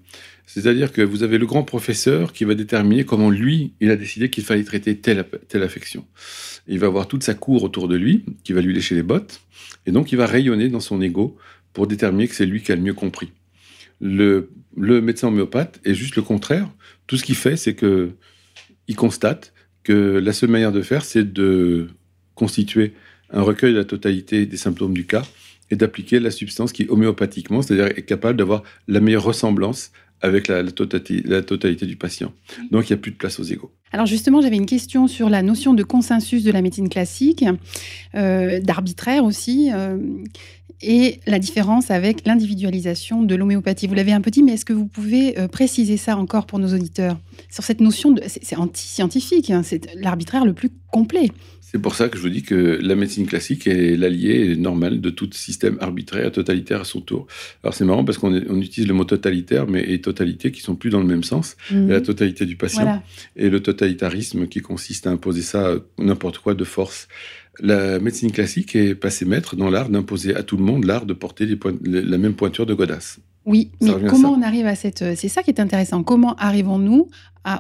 C'est-à-dire que vous avez le grand professeur qui va déterminer comment lui, il a décidé qu'il fallait traiter telle, telle affection. Il va avoir toute sa cour autour de lui, qui va lui lécher les bottes, et donc il va rayonner dans son ego pour déterminer que c'est lui qui a le mieux compris. Le, médecin homéopathe est juste le contraire. Tout ce qu'il fait, c'est que il constate que la seule manière de faire, c'est de constituer un recueil de la totalité des symptômes du cas et d'appliquer la substance qui, homéopathiquement, c'est-à-dire est capable d'avoir la meilleure ressemblance avec la, totalité, du patient. Donc, il n'y a plus de place aux égaux. Alors justement, j'avais une question sur la notion de consensus de la médecine classique, euh, d'arbitraire aussi, euh, et la différence avec l'individualisation de l'homéopathie. Vous l'avez un peu dit, mais est-ce que vous pouvez euh, préciser ça encore pour nos auditeurs? Sur cette notion de... C'est anti-scientifique, hein, c'est l'arbitraire le plus complet. C'est pour ça que je vous dis que la médecine classique est l'allié normal de tout système arbitraire, totalitaire à son tour. Alors c'est marrant parce qu'on utilise le mot totalitaire, mais et totalité qui sont plus dans le même sens. Mhm. La totalité du patient et le totalitarisme qui consiste à imposer ça n'importe quoi de force. La médecine classique est passée maître dans l'art d'imposer à tout le monde l'art de porter la même pointure de godasse. Oui, mais comment on arrive à cette... C'est ça qui est intéressant. Comment arrivons-nous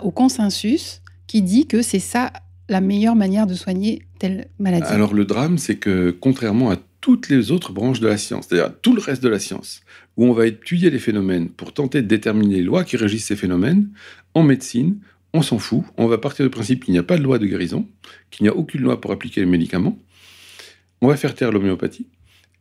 au consensus qui dit que c'est ça la meilleure manière de soigner telle maladie Alors le drame, c'est que contrairement à toutes les autres branches de la science, c'est-à-dire tout le reste de la science, où on va étudier les phénomènes pour tenter de déterminer les lois qui régissent ces phénomènes, en médecine, on s'en fout. On va partir du principe qu'il n'y a pas de loi de guérison, qu'il n'y a aucune loi pour appliquer les médicaments. On va faire taire l'homéopathie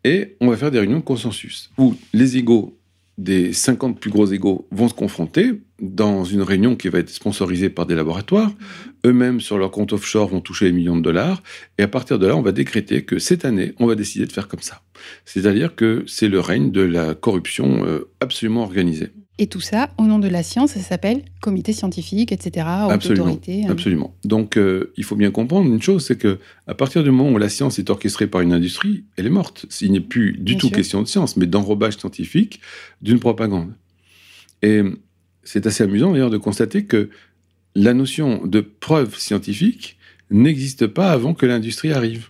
et on va faire des réunions de consensus où les égaux des 50 plus gros égaux vont se confronter dans une réunion qui va être sponsorisée par des laboratoires. Mmh. Eux-mêmes, sur leur compte offshore, vont toucher les millions de dollars. Et à partir de là, on va décréter que cette année, on va décider de faire comme ça. C'est-à-dire que c'est le règne de la corruption euh, absolument organisée. Et tout ça, au nom de la science, ça s'appelle comité scientifique, etc., absolument, autorité. Hein. Absolument. Donc, euh, il faut bien comprendre une chose, c'est que à partir du moment où la science est orchestrée par une industrie, elle est morte. Il n'est plus du tout question de science, mais d'enrobage scientifique d'une propagande. Et c'est assez amusant d'ailleurs de constater que la notion de preuve scientifique n'existe pas avant que l'industrie arrive.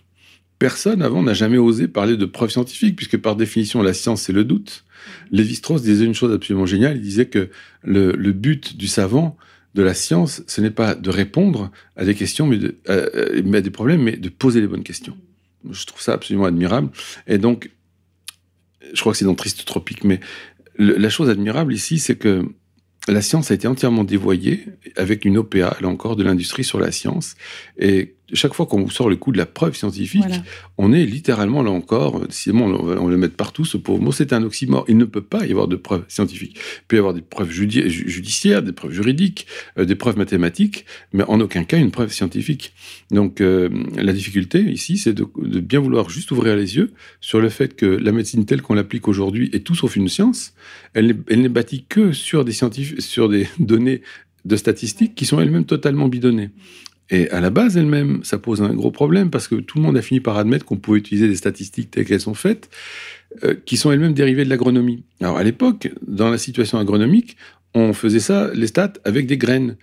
Personne avant n'a jamais osé parler de preuve scientifique, puisque par définition, la science, c'est le doute. Lévi-Strauss disait une chose absolument géniale. Il disait que le, but du savant, de la science, ce n'est pas de répondre à des questions, mais, à des problèmes, mais de poser les bonnes questions. Je trouve ça absolument admirable. Et donc, je crois que c'est dans Triste Tropique, mais la chose admirable ici, c'est que la science a été entièrement dévoyée avec une OPA, là encore, de l'industrie sur la science. Et chaque fois qu'on vous sort le coup de la preuve scientifique, on est littéralement, là encore, décidément, on va, on va le mettre partout, ce pauvre mot, c'est un oxymore. Il ne peut pas y avoir de preuves scientifiques. Il peut y avoir des preuves judiciaires, des preuves juridiques, euh, des preuves mathématiques, mais en aucun cas une preuve scientifique. Donc, euh, la difficulté ici, c'est de, bien vouloir juste ouvrir les yeux sur le fait que la médecine telle qu'on l'applique aujourd'hui est tout sauf une science. Elle n'est bâtie que sur des sur des données de statistiques qui sont elles-mêmes totalement bidonnées. Et à la base elle-même, ça pose un gros problème parce que tout le monde a fini par admettre qu'on pouvait utiliser des statistiques telles qu'elles sont faites, euh, qui sont elles-mêmes dérivées de l'agronomie. Alors à l'époque, dans la situation agronomique, on faisait ça, les stats, avec des graines.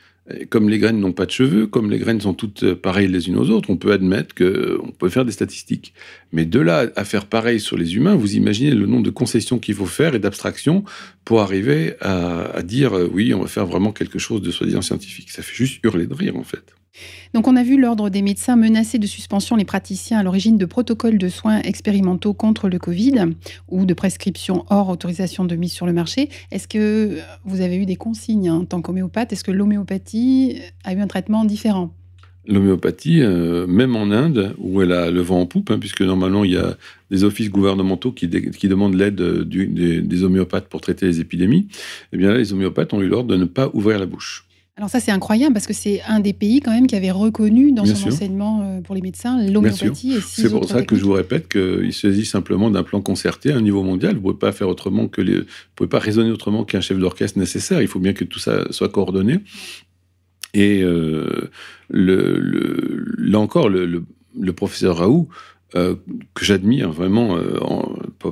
comme les graines n'ont pas de cheveux, comme les graines sont toutes euh, pareilles les unes aux autres, on peut admettre qu'on euh, peut faire des statistiques. Mais de là à faire pareil sur les humains, vous imaginez le nombre de concessions qu'il faut faire et d'abstractions pour arriver à, à dire oui, on va faire vraiment quelque chose de soi-disant scientifique. Ça fait juste hurler de rire en fait. Donc on a vu l'Ordre des médecins menacer de suspension les praticiens à l'origine de protocoles de soins expérimentaux contre le Covid ou de prescriptions hors autorisation de mise sur le marché. Est-ce que vous avez eu des consignes en tant qu'homéopathe? Est-ce que l'homéopathie a eu un traitement différent? L'homéopathie, euh, même en Inde, où elle a le vent en poupe, hein, puisque normalement il y a des offices gouvernementaux qui, demandent l'aide des, des, homéopathes pour traiter les épidémies, eh bien là, les homéopathes ont eu l'ordre de ne pas ouvrir la bouche. Alors ça, c'est incroyable parce que c'est un des pays quand même qui avait reconnu dans son enseignement euh, pour les médecins l'homéopathie. C'est pour ça que je vous répète qu'il s'agit simplement d'un plan concerté à un niveau mondial. Vous ne pouvez pas faire autrement que les... vous pouvez pas raisonner autrement qu'un chef d'orchestre nécessaire. Il faut bien que tout ça soit coordonné. Et euh, le, là encore, le, professeur Raoult, euh, que j'admire vraiment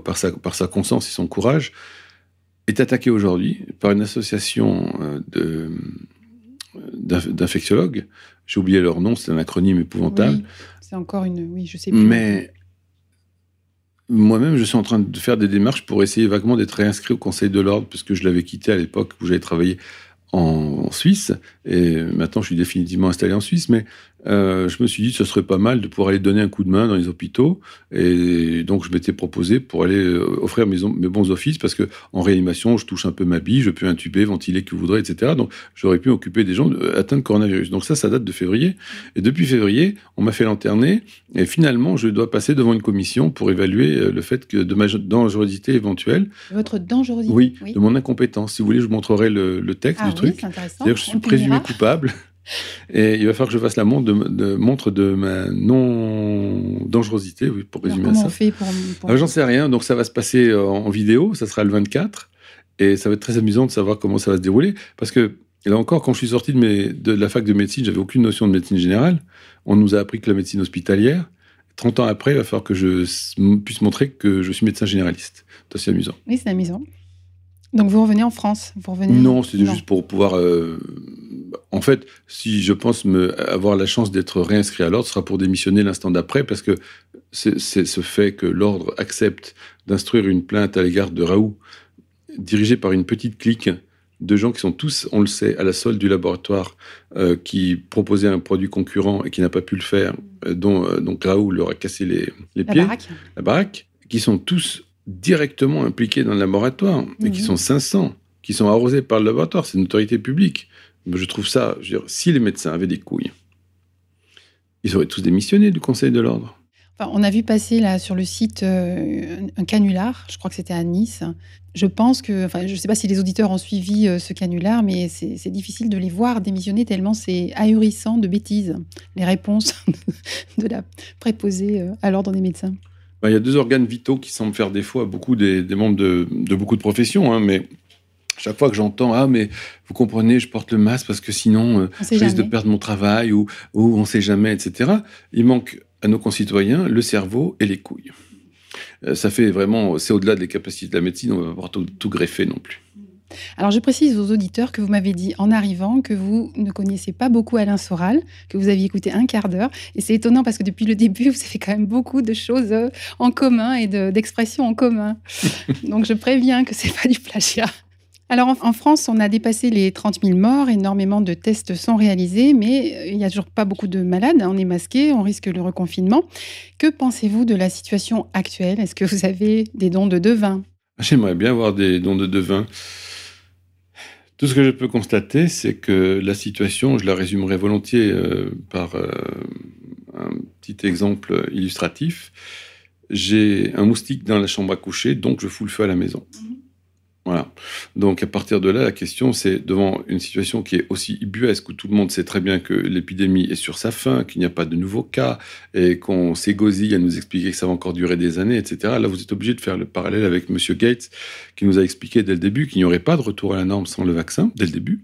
par, sa, par sa conscience et son courage, est attaqué aujourd'hui par une association de d'infectiologues. J'ai oublié leur nom, c'est un acronyme épouvantable. c'est encore une. Oui, je sais plus. Mais moi-même, je suis en train de faire des démarches pour essayer vaguement d'être réinscrit au Conseil de l'ordre, puisque je l'avais quitté à l'époque où j'avais travaillé en, Suisse, et maintenant je suis définitivement installé en Suisse, mais euh, je me suis dit que ce serait pas mal de pouvoir aller donner un coup de main dans les hôpitaux. Et donc, je m'étais proposé pour aller euh, offrir mes, mes, bons offices parce que en réanimation, je touche un peu ma bille, je peux intuber, ventiler que vous voudrez, etc. Donc, j'aurais pu occuper des gens atteints de coronavirus. Donc, ça, ça date de février. Et depuis février, on m'a fait lanterner. Et finalement, je dois passer devant une commission pour évaluer euh, le fait que de ma dangerosité éventuelle. Votre dangerosité Oui, de mon incompétence. Si vous voulez, je vous montrerai le, texte ah du truc. C'est-à-dire que je suis présumé coupable. Et il va falloir que je fasse la montre de, montre de ma non-dangerosité, oui, pour résumer comment ça. On fait pour, ah, J'en sais rien, donc ça va se passer euh, en vidéo, ça sera le 24, et ça va être très amusant de savoir comment ça va se dérouler, parce que là encore, quand je suis sorti de, mes, de la fac de médecine, j'avais aucune notion de médecine générale. On nous a appris que la médecine hospitalière. 30 ans après, il va falloir que je puisse montrer que je suis médecin généraliste. C'est assez amusant. Oui, c'est amusant. Donc vous revenez en France vous revenez... Non, c'était juste pour pouvoir euh, en fait, si je pense me, avoir la chance d'être réinscrit à l'ordre, ce sera pour démissionner l'instant d'après, parce que c'est ce fait que l'ordre accepte d'instruire une plainte à l'égard de Raoult, dirigée par une petite clique de gens qui sont tous, on le sait, à la solde du laboratoire, euh, qui proposait un produit concurrent et qui n'a pas pu le faire, euh, dont euh, donc Raoult leur a cassé les, les pieds, la baraque, qui sont tous directement impliqués dans le laboratoire, et qui mhm. sont 500, qui sont arrosés par le laboratoire, c'est une autorité publique. Je trouve ça, je veux dire, si les médecins avaient des couilles, ils auraient tous démissionné du Conseil de l'ordre. on a vu passer là sur le site euh, un canular, je crois que c'était à Nice. Je pense que, enfin, je ne sais pas si les auditeurs ont suivi euh, ce canular, mais c'est difficile de les voir démissionner tellement c'est ahurissant de bêtises, les réponses de la préposée euh, à l'ordre des médecins. Bah, il y a deux organes vitaux qui semblent faire défaut à beaucoup des, membres de, beaucoup de professions, hein, mais chaque fois que j'entends ah mais vous comprenez je porte le masque parce que sinon je risque de perdre mon travail ou, ou on sait jamais etc il manque à nos concitoyens le cerveau et les couilles. Euh, ça fait vraiment, c'est au-delà des capacités de la médecine, on va pas tout, tout greffer non plus. Alors je précise aux auditeurs que vous m'avez dit en arrivant que vous ne connaissiez pas beaucoup Alain Soral, que vous aviez écouté un quart d'heure. Et c'est étonnant parce que depuis le début, vous avez quand même beaucoup de choses euh, en commun et d'expressions en commun. Donc je préviens que c'est pas du plagiat. Alors en, France, on a dépassé les 30 000 morts, énormément de tests sont réalisés, mais euh, il n'y a toujours pas beaucoup de malades, on est masqué, on risque le reconfinement. Que pensez-vous de la situation actuelle? Est-ce que vous avez des dons de devin? J'aimerais bien avoir des dons de devin. Tout ce que je peux constater, c'est que la situation, je la résumerai volontiers euh, par euh, un petit exemple illustratif. J'ai un moustique dans la chambre à coucher, donc je fous le feu à la maison. Voilà. Donc à partir de là, la question, c'est devant une situation qui est aussi ubuesque, où tout le monde sait très bien que l'épidémie est sur sa fin, qu'il n'y a pas de nouveaux cas, et qu'on s'égosille à nous expliquer que ça va encore durer des années, etc. Là, vous êtes obligé de faire le parallèle avec M. Gates, qui nous a expliqué dès le début qu'il n'y aurait pas de retour à la norme sans le vaccin, dès le début,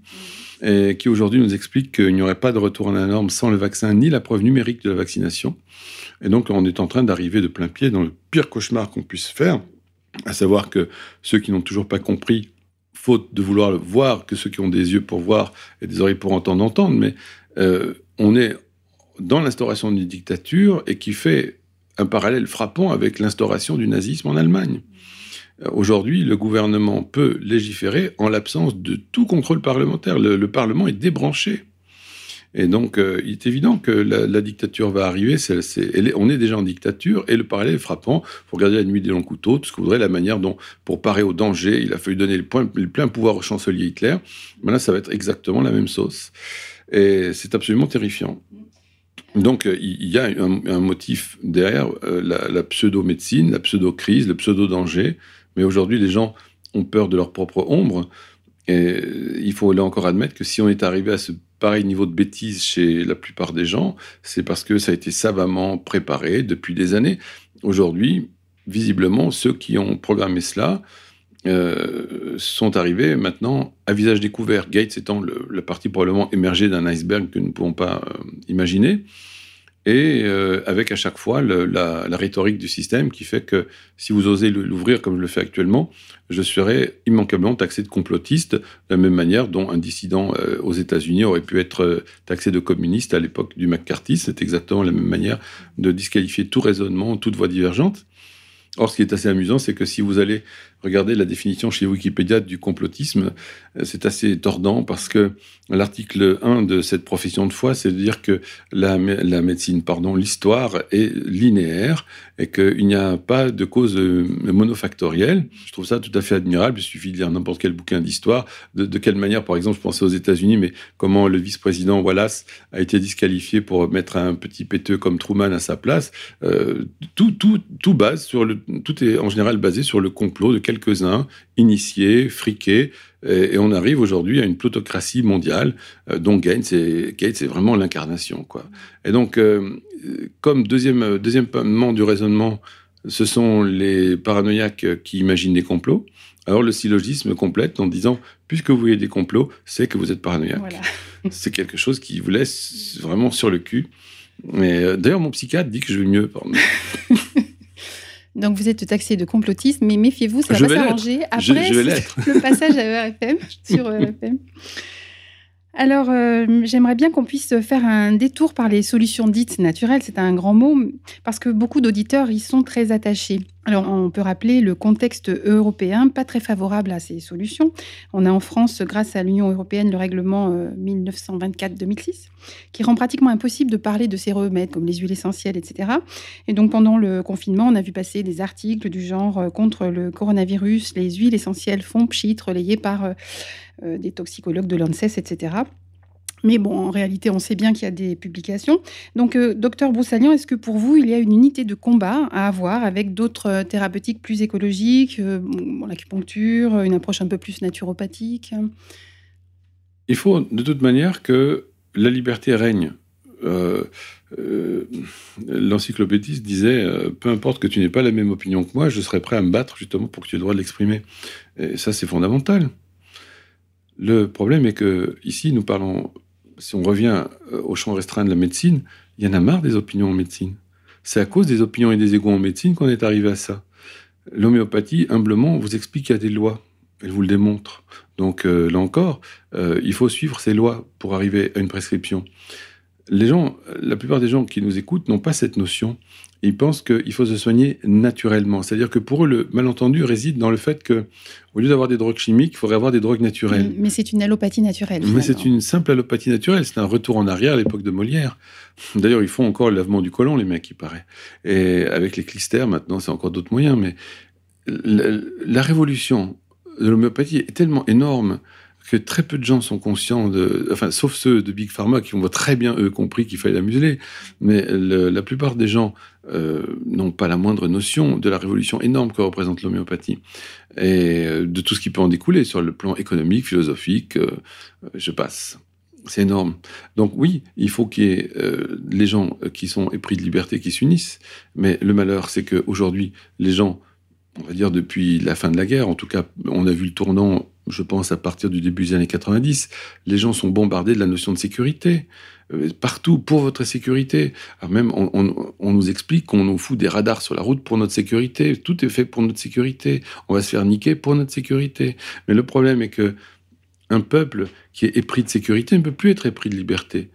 et qui aujourd'hui nous explique qu'il n'y aurait pas de retour à la norme sans le vaccin, ni la preuve numérique de la vaccination. Et donc, on est en train d'arriver de plein pied dans le pire cauchemar qu'on puisse faire, à savoir que ceux qui n'ont toujours pas compris, faute de vouloir le voir, que ceux qui ont des yeux pour voir et des oreilles pour entendre, entendre, mais euh, on est dans l'instauration d'une dictature et qui fait un parallèle frappant avec l'instauration du nazisme en Allemagne. Euh, aujourd'hui, le gouvernement peut légiférer en l'absence de tout contrôle parlementaire. le Parlement est débranché. Et donc, euh, il est évident que la, dictature va arriver. on est déjà en dictature et le parallèle est frappant. Il faut regarder la nuit des longs couteaux, tout ce que voudrait, la manière dont, pour parer au danger, il a fallu donner le, plein pouvoir au chancelier Hitler. Maintenant, ça va être exactement la même sauce. Et c'est absolument terrifiant. Donc, il y a un, motif derrière euh, la pseudo-médecine, la pseudo-crise, le pseudo-danger. Mais aujourd'hui, les gens ont peur de leur propre ombre. Et il faut là encore admettre que si on est arrivé à ce pareil niveau de bêtise chez la plupart des gens, c'est parce que ça a été savamment préparé depuis des années. Aujourd'hui, visiblement, ceux qui ont programmé cela euh, sont arrivés maintenant à visage découvert. Gates étant la partie probablement émergée d'un iceberg que nous ne pouvons pas euh, imaginer et euh, avec à chaque fois la, rhétorique du système qui fait que si vous osez l'ouvrir comme je le fais actuellement, je serai immanquablement taxé de complotiste, de la même manière dont un dissident euh, aux États-Unis aurait pu être euh, taxé de communiste à l'époque du McCarthy. C'est exactement la même manière de disqualifier tout raisonnement, toute voie divergente. Or, ce qui est assez amusant, c'est que si vous allez regarder la définition chez Wikipédia du complotisme, euh, c'est assez tordant parce que l'article 1 de cette profession de foi, c'est de dire que la, médecine, pardon, l'histoire est linéaire et qu'il n'y a pas de cause euh, monofactorielle. Je trouve ça tout à fait admirable. Il suffit de lire n'importe quel bouquin d'histoire. De, quelle manière, par exemple, je pensais aux États-Unis, mais comment le vice-président Wallace a été disqualifié pour mettre un petit péteux comme Truman à sa place. Euh, tout, tout, tout base sur le, tout est en général basé sur le complot de quelques-uns, initiés, friqués, et, on arrive aujourd'hui à une plutocratie mondiale euh, dont Gates est, vraiment l'incarnation. Quoi. Et donc, euh, comme deuxième, deuxième du raisonnement, ce sont les paranoïaques qui imaginent des complots, alors le syllogisme complète en disant, puisque vous voyez des complots, c'est que vous êtes paranoïaque. c'est quelque chose qui vous laisse vraiment sur le cul. Mais euh, d'ailleurs, mon psychiatre dit que je vais mieux. Donc vous êtes taxé de complotisme, mais méfiez-vous, ça va s'arranger après le passage à ERFM, sur ERFM. Alors, euh, j'aimerais bien qu'on puisse faire un détour par les solutions dites naturelles. C'est un grand mot, parce que beaucoup d'auditeurs y sont très attachés. Alors, on peut rappeler le contexte européen, pas très favorable à ces solutions. On a en France, grâce à l'Union européenne, le règlement 1924-2006, euh, qui rend pratiquement impossible de parler de ces remèdes comme les huiles essentielles, etc. Et donc, pendant le confinement, on a vu passer des articles du genre euh, contre le coronavirus, les huiles essentielles font pchit, relayés par des toxicologues de l'ANSES, etc. Mais bon, en réalité, on sait bien qu'il y a des publications. Donc, euh, docteur Broussalian, est-ce que pour vous, il y a une unité de combat à avoir avec d'autres euh, thérapeutiques plus écologiques, euh, l'acupuncture, une approche un peu plus naturopathique Il faut de toute manière que la liberté règne. L'encyclopédiste disait Peu importe que tu n'aies pas la même opinion que moi, je serai prêt à me battre justement pour que tu aies le droit de l'exprimer. Et ça, c'est fondamental. Le problème est que ici, nous parlons si on revient euh, au champ restreint de la médecine, il y en a marre des opinions en médecine. C'est à cause des opinions et des égaux en médecine qu'on est arrivé à ça. L'homéopathie, humblement, vous explique qu'il y a des lois. Elle vous le démontre. Donc euh, là encore, euh, il faut suivre ces lois pour arriver à une prescription. Les gens, la plupart des gens qui nous écoutent n'ont pas cette notion ils pensent qu'il faut se soigner naturellement. C'est-à-dire que pour eux, le malentendu réside dans le fait que, au lieu d'avoir des drogues chimiques, il faudrait avoir des drogues naturelles. Mais c'est une allopathie naturelle. Mais c'est une simple allopathie naturelle. C'est un retour en arrière à l'époque de Molière. D'ailleurs, ils font encore le lavement du côlon, les mecs, il paraît. Et avec les clistères, maintenant, c'est encore d'autres moyens. Mais la révolution de l'homéopathie est tellement énorme que très peu de gens sont conscients de, enfin, sauf ceux de Big Pharma qui ont très bien eux compris qu'il fallait la museler, mais la plupart des gens euh, n'ont pas la moindre notion de la révolution énorme que représente l'homéopathie et euh, de tout ce qui peut en découler sur le plan économique, philosophique, euh, je passe. C'est énorme. Donc oui, il faut qu'il y ait les gens qui sont épris de liberté qui s'unissent, mais le malheur, c'est qu'aujourd'hui, les gens on va dire depuis la fin de la guerre, en tout cas, on a vu le tournant, je pense, à partir du début des années 90. Les gens sont bombardés de la notion de sécurité. Euh, partout, pour votre sécurité. même, on, nous explique qu'on nous fout des radars sur la route pour notre sécurité. Tout est fait pour notre sécurité. On va se faire niquer pour notre sécurité. Mais le problème est que un peuple qui est épris de sécurité ne peut plus être épris de liberté.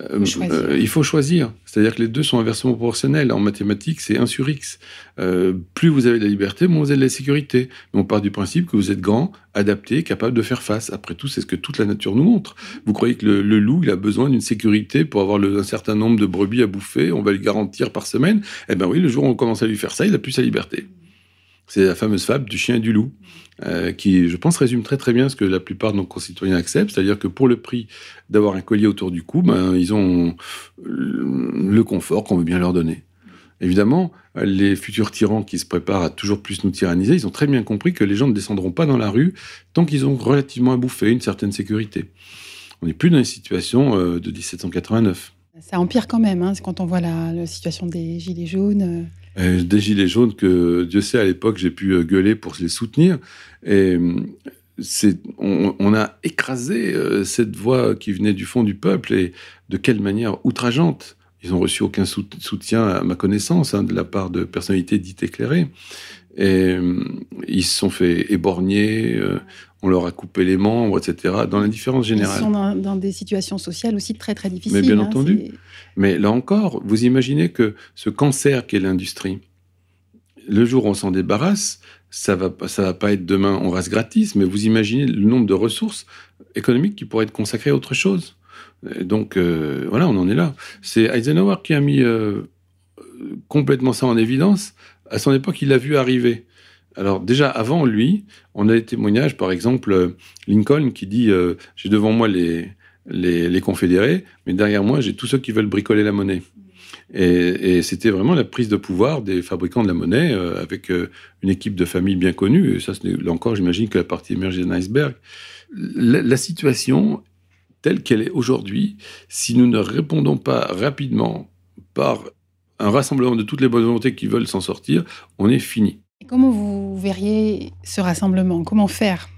Euh, euh, il faut choisir. C'est-à-dire que les deux sont inversement proportionnels. En mathématiques, c'est 1 sur x. Euh, plus vous avez de la liberté, moins vous avez de la sécurité. Mais on part du principe que vous êtes grand, adapté, capable de faire face. Après tout, c'est ce que toute la nature nous montre. Vous croyez que le, loup, il a besoin d'une sécurité pour avoir un certain nombre de brebis à bouffer, on va lui garantir par semaine Eh bien oui, le jour où on commence à lui faire ça, il a plus sa liberté. C'est la fameuse fable du chien et du loup, euh, qui, je pense, résume très très bien ce que la plupart de nos concitoyens acceptent, c'est-à-dire que pour le prix d'avoir un collier autour du cou, ben, ils ont le confort qu'on veut bien leur donner. Évidemment, les futurs tyrans qui se préparent à toujours plus nous tyranniser, ils ont très bien compris que les gens ne descendront pas dans la rue tant qu'ils ont relativement à bouffer, une certaine sécurité. On n'est plus dans les situations euh, de 1789. Ça empire quand même, hein, quand on voit la, situation des gilets jaunes. Euh. Euh, des gilets jaunes que Dieu sait à l'époque j'ai pu euh, gueuler pour les soutenir. Et c'est, on, a écrasé cette voix qui venait du fond du peuple et de quelle manière outrageante. Ils n'ont reçu aucun soutien à ma connaissance hein, de la part de personnalités dites éclairées. Et ils se sont fait éborgner, on leur a coupé les membres, etc., dans l'indifférence générale. Ils sont dans, des situations sociales aussi très, très difficiles. Mais bien hein, entendu. Mais là encore, vous imaginez que ce cancer qu'est l'industrie, le jour où on s'en débarrasse, ça va, ça va pas être demain, on reste gratis, mais vous imaginez le nombre de ressources économiques qui pourraient être consacrées à autre chose. donc, euh, voilà, on en est là. C'est Eisenhower qui a mis euh, complètement ça en évidence. À son époque, il l'a vu arriver. Alors déjà avant lui, on a des témoignages, par exemple euh, Lincoln qui dit euh, j'ai devant moi les, les, confédérés, mais derrière moi j'ai tous ceux qui veulent bricoler la monnaie. Et, c'était vraiment la prise de pouvoir des fabricants de la monnaie euh, avec une équipe de famille bien connue. Et ça, là encore, j'imagine que la partie émergée d'un iceberg. la situation telle qu'elle est aujourd'hui, si nous ne répondons pas rapidement par un rassemblement de toutes les bonnes volontés qui veulent s'en sortir, on est fini. Comment vous verriez ce rassemblement? Comment faire?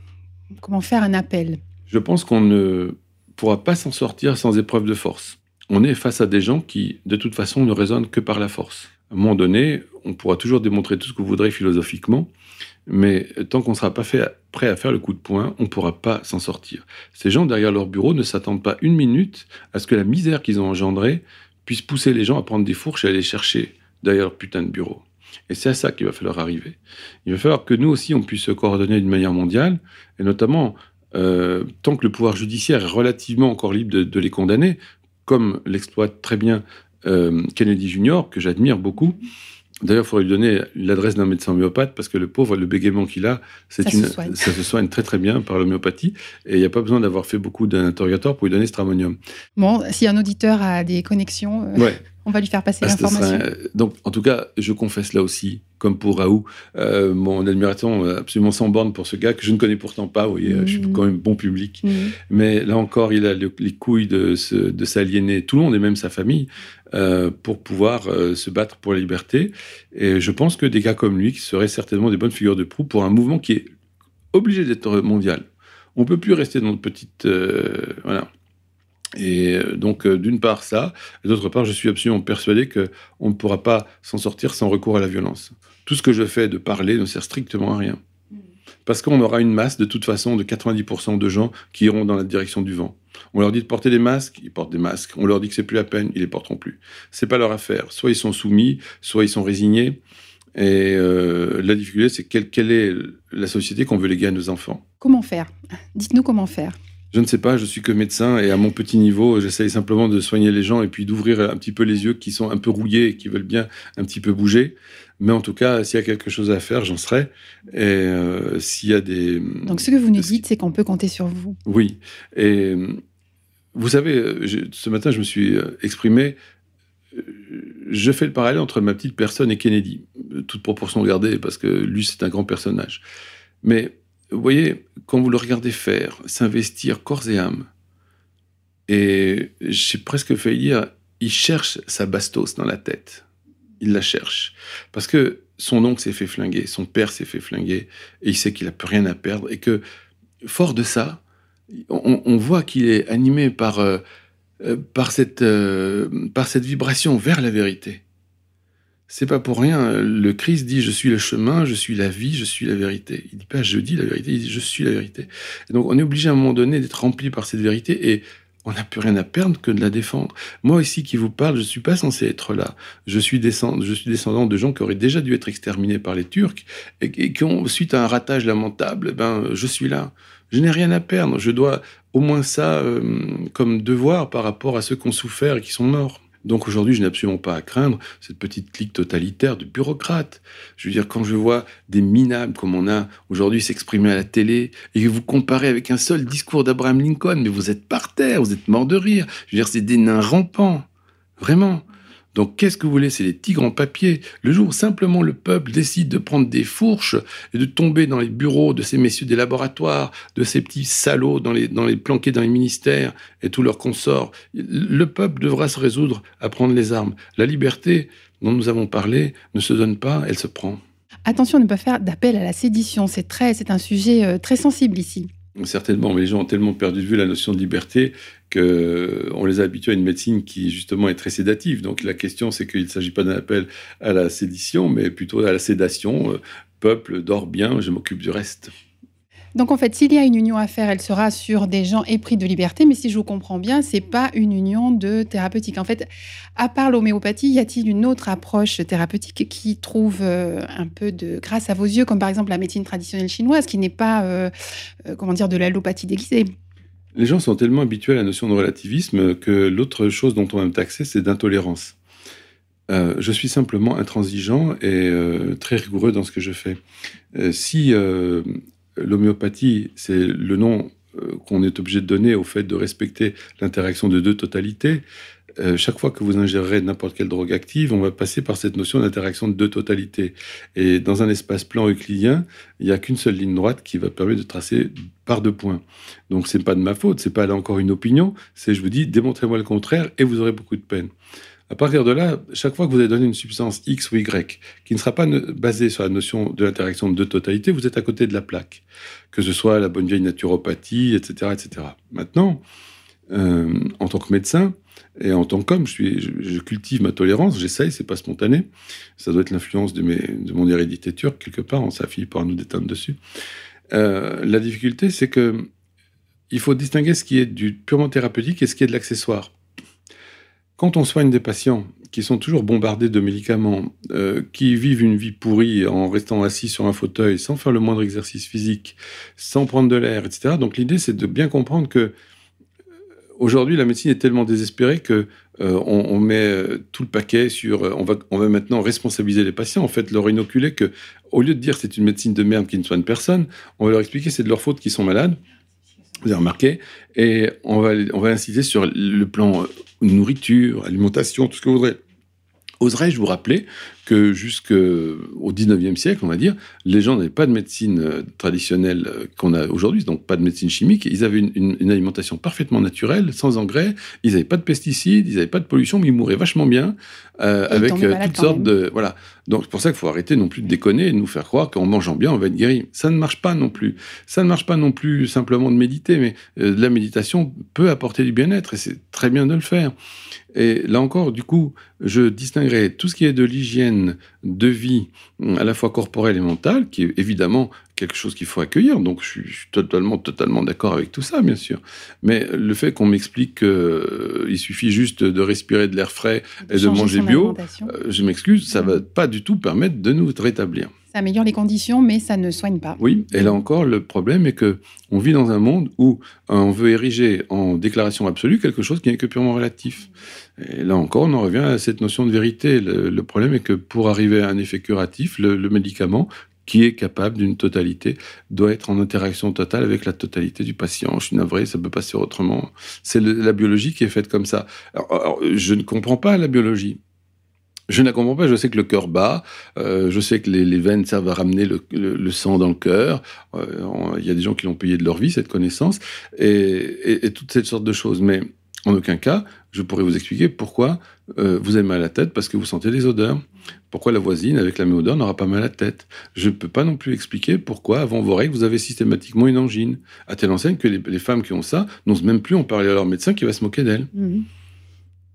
Comment faire un appel? Je pense qu'on ne pourra pas s'en sortir sans épreuve de force. On est face à des gens qui, de toute façon, ne raisonnent que par la force. À un moment donné, on pourra toujours démontrer tout ce que vous voudrez philosophiquement, mais tant qu'on ne sera pas fait, prêt à faire le coup de poing, on ne pourra pas s'en sortir. Ces gens derrière leur bureau ne s'attendent pas une minute à ce que la misère qu'ils ont engendrée puisse pousser les gens à prendre des fourches et à aller chercher derrière leur putain de bureau. Et c'est à ça qu'il va falloir arriver. Il va falloir que nous aussi, on puisse se coordonner d'une manière mondiale, et notamment, euh, tant que le pouvoir judiciaire est relativement encore libre de, les condamner, comme l'exploite très bien euh, Kennedy Jr., que j'admire beaucoup, D'ailleurs, il faudrait lui donner l'adresse d'un médecin homéopathe parce que le pauvre, le bégaiement qu'il a, c'est une, ça se soigne très très bien par l'homéopathie et il n'y a pas besoin d'avoir fait beaucoup d'interrogatoires pour lui donner stramonium. Bon, si un auditeur a des connexions, euh, on va lui faire passer ah, l'information. Donc, en tout cas, je confesse là aussi, comme pour Raoult, euh, mon admiration absolument sans borne pour ce gars que je ne connais pourtant pas. Vous voyez, je suis mmh. quand même bon public. Mmh. Mais là encore, il a les couilles de, de s'aliéner tout le monde et même sa famille euh, pour pouvoir euh, se battre pour la liberté. Et je pense que des gars comme lui, qui seraient certainement des bonnes figures de proue pour un mouvement qui est obligé d'être mondial. On peut plus rester dans notre petite... voilà et euh, donc, euh, d'une part, ça, d'autre part, je suis absolument persuadé qu'on ne pourra pas s'en sortir sans recours à la violence. Tout ce que je fais de parler ne sert strictement à rien. Parce qu'on aura une masse, de toute façon, de 90% de gens qui iront dans la direction du vent. On leur dit de porter des masques, ils portent des masques. On leur dit que c'est plus la peine, ils les porteront plus. C'est pas leur affaire. Soit ils sont soumis, soit ils sont résignés. Et euh, la difficulté, c'est quelle, quelle est la société qu'on veut léguer à nos enfants? Comment faire? Dites-nous comment faire. Je ne sais pas, je suis que médecin et à mon petit niveau, j'essaye simplement de soigner les gens et puis d'ouvrir un petit peu les yeux qui sont un peu rouillés et qui veulent bien un petit peu bouger. Mais en tout cas, s'il y a quelque chose à faire, j'en serai. Et euh, s'il y a des... Donc ce que vous nous dites, c'est qu'on peut compter sur vous. Oui. Et vous savez, ce matin, je me suis euh, exprimé. Je fais le parallèle entre ma petite personne et Kennedy. Toute proportion gardée, parce que lui, c'est un grand personnage. Mais vous voyez, quand vous le regardez faire, s'investir corps et âme, et j'ai presque failli dire, il cherche sa bastos dans la tête. Il la cherche. Parce que son oncle s'est fait flinguer, son père s'est fait flinguer, et il sait qu'il n'a plus rien à perdre, et que, fort de ça, on, voit qu'il est animé par, euh, euh, par, cette, euh, par cette vibration vers la vérité. C'est pas pour rien. Le Christ dit je suis le chemin, je suis la vie, je suis la vérité. Il dit pas je dis la vérité, il dit je suis la vérité. Donc on est obligé à un moment donné d'être rempli par cette vérité et on n'a plus rien à perdre que de la défendre. Moi ici qui vous parle, je suis pas censé être là. Je suis descendant, je suis descendant de gens qui auraient déjà dû être exterminés par les Turcs et, qui ont suite à un ratage lamentable, ben je suis là. Je n'ai rien à perdre. Je dois au moins ça euh, comme devoir par rapport à ceux qui ont souffert et qui sont morts. Donc aujourd'hui, je n'ai absolument pas à craindre cette petite clique totalitaire de bureaucrates. Je veux dire, quand je vois des minables comme on a aujourd'hui s'exprimer à la télé et que vous comparez avec un seul discours d'Abraham Lincoln, mais vous êtes par terre, vous êtes mort de rire. Je veux dire, c'est des nains rampants. Vraiment. Donc qu'est-ce que vous voulez? C'est des tigres en papier. Le jour où simplement le peuple décide de prendre des fourches et de tomber dans les bureaux de ces messieurs des laboratoires, de ces petits salauds dans les, dans les planqués dans les ministères et tous leurs consorts, le peuple devra se résoudre à prendre les armes. La liberté dont nous avons parlé ne se donne pas, elle se prend. Attention à ne pas faire d'appel à la sédition. C'est très, c'est un sujet euh, très sensible ici. Certainement, mais les gens ont tellement perdu de vue la notion de liberté qu'on les a habitués à une médecine qui justement est très sédative. Donc la question, c'est qu'il ne s'agit pas d'un appel à la sédition, mais plutôt à la sédation. Euh, peuple, dort bien, je m'occupe du reste. Donc en fait, s'il y a une union à faire, elle sera sur des gens épris de liberté, mais si je vous comprends bien, c'est pas une union de thérapeutique. En fait, à part l'homéopathie, y a-t-il une autre approche thérapeutique qui trouve euh, un peu de grâce à vos yeux, comme par exemple la médecine traditionnelle chinoise, qui n'est pas, euh, euh, comment dire, de l'allopathie déguisée? Les gens sont tellement habitués à la notion de relativisme que l'autre chose dont on va me taxer, c'est d'intolérance. je suis simplement intransigeant et très rigoureux dans ce que je fais. si l'homéopathie, c'est le nom euh, qu'on est obligé de donner au fait de respecter l'interaction de deux totalités. Euh, chaque fois que vous ingérerez n'importe quelle drogue active, on va passer par cette notion d'interaction de deux totalités. Et dans un espace plan euclidien, il n'y a qu'une seule ligne droite qui va permettre de tracer par deux points. Donc c'est pas de ma faute, c'est pas là encore une opinion, c'est je vous dis démontrez-moi le contraire et vous aurez beaucoup de peine. À partir de là, chaque fois que vous allez donner une substance X ou Y qui ne sera pas basée sur la notion de l'interaction de deux totalités, vous êtes à côté de la plaque. Que ce soit la bonne vieille naturopathie, etc. etc. Maintenant, euh, en tant que médecin et en tant qu'homme, je, cultive ma tolérance, j'essaye, c'est pas spontané. Ça doit être l'influence de, mon hérédité turque, quelque part, on ça finit par nous déteindre dessus. Euh, la difficulté, c'est que il faut distinguer ce qui est du purement thérapeutique et ce qui est de l'accessoire. Quand on soigne des patients qui sont toujours bombardés de médicaments, euh, qui vivent une vie pourrie en restant assis sur un fauteuil, sans faire le moindre exercice physique, sans prendre de l'air, etc. Donc l'idée, c'est de bien comprendre que euh, aujourd'hui, la médecine est tellement désespérée que euh, on, met euh, tout le paquet sur. on, va, on va maintenant responsabiliser les patients. En fait, leur inoculer que, au lieu de dire c'est une médecine de merde qui ne soigne personne, on va leur expliquer c'est de leur faute qu'ils sont malades. Vous avez remarqué Et on va, on insister sur le plan nourriture, alimentation, tout ce que vous voudrez. Oserais-je vous rappeler que jusqu'au 19e siècle, on va dire, les gens n'avaient pas de médecine euh, traditionnelle euh, qu'on a aujourd'hui, donc pas de médecine chimique. Ils avaient une, alimentation parfaitement naturelle, sans engrais. Ils n'avaient pas de pesticides, ils n'avaient pas de pollution, mais ils mouraient vachement bien euh, avec toutes sortes de voilà. Donc c'est pour ça qu'il faut arrêter non plus de déconner et de nous faire croire qu'en mangeant bien on va être guéri. Ça ne marche pas non plus. Ça ne marche pas non plus simplement de méditer, mais la méditation peut apporter du bien-être et c'est très bien de le faire. Et là encore, du coup, je distinguerai tout ce qui est de l'hygiène de vie, à la fois corporelle et mentale, qui est évidemment quelque chose qu'il faut accueillir. Donc, je suis, totalement, totalement d'accord avec tout ça, bien sûr. Mais le fait qu'on m'explique qu'il euh, suffit juste de respirer de l'air frais et de manger bio, euh, je m'excuse, ça ne va pas du tout permettre de nous rétablir. Ça améliore les conditions, mais ça ne soigne pas. Oui, et là encore, le problème est que on vit dans un monde où on veut ériger en déclaration absolue quelque chose qui n'est que purement relatif. Et là encore, on en revient à cette notion de vérité. Le, problème est que pour arriver à un effet curatif, le, médicament qui est capable d'une totalité, doit être en interaction totale avec la totalité du patient. Je suis navré, ça peut pas se faire autrement. C'est la biologie qui est faite comme ça. je ne comprends pas la biologie. Je ne la comprends pas. Je sais que le cœur bat. Euh, je sais que les, veines servent à ramener le, sang dans le cœur. Euh, il y a des gens qui l'ont payé de leur vie, cette connaissance, et, toutes ces sortes de choses. Mais en aucun cas, je pourrais vous expliquer pourquoi euh, vous avez mal à la tête parce que vous sentez les odeurs. Pourquoi la voisine avec la même odeur n'aura pas mal à la tête. Je ne peux pas non plus expliquer pourquoi avant vos règles vous avez systématiquement une angine. À telle enseigne que les, femmes qui ont ça n'osent même plus en parler à leur médecin qui va se moquer d'elles. Mmh.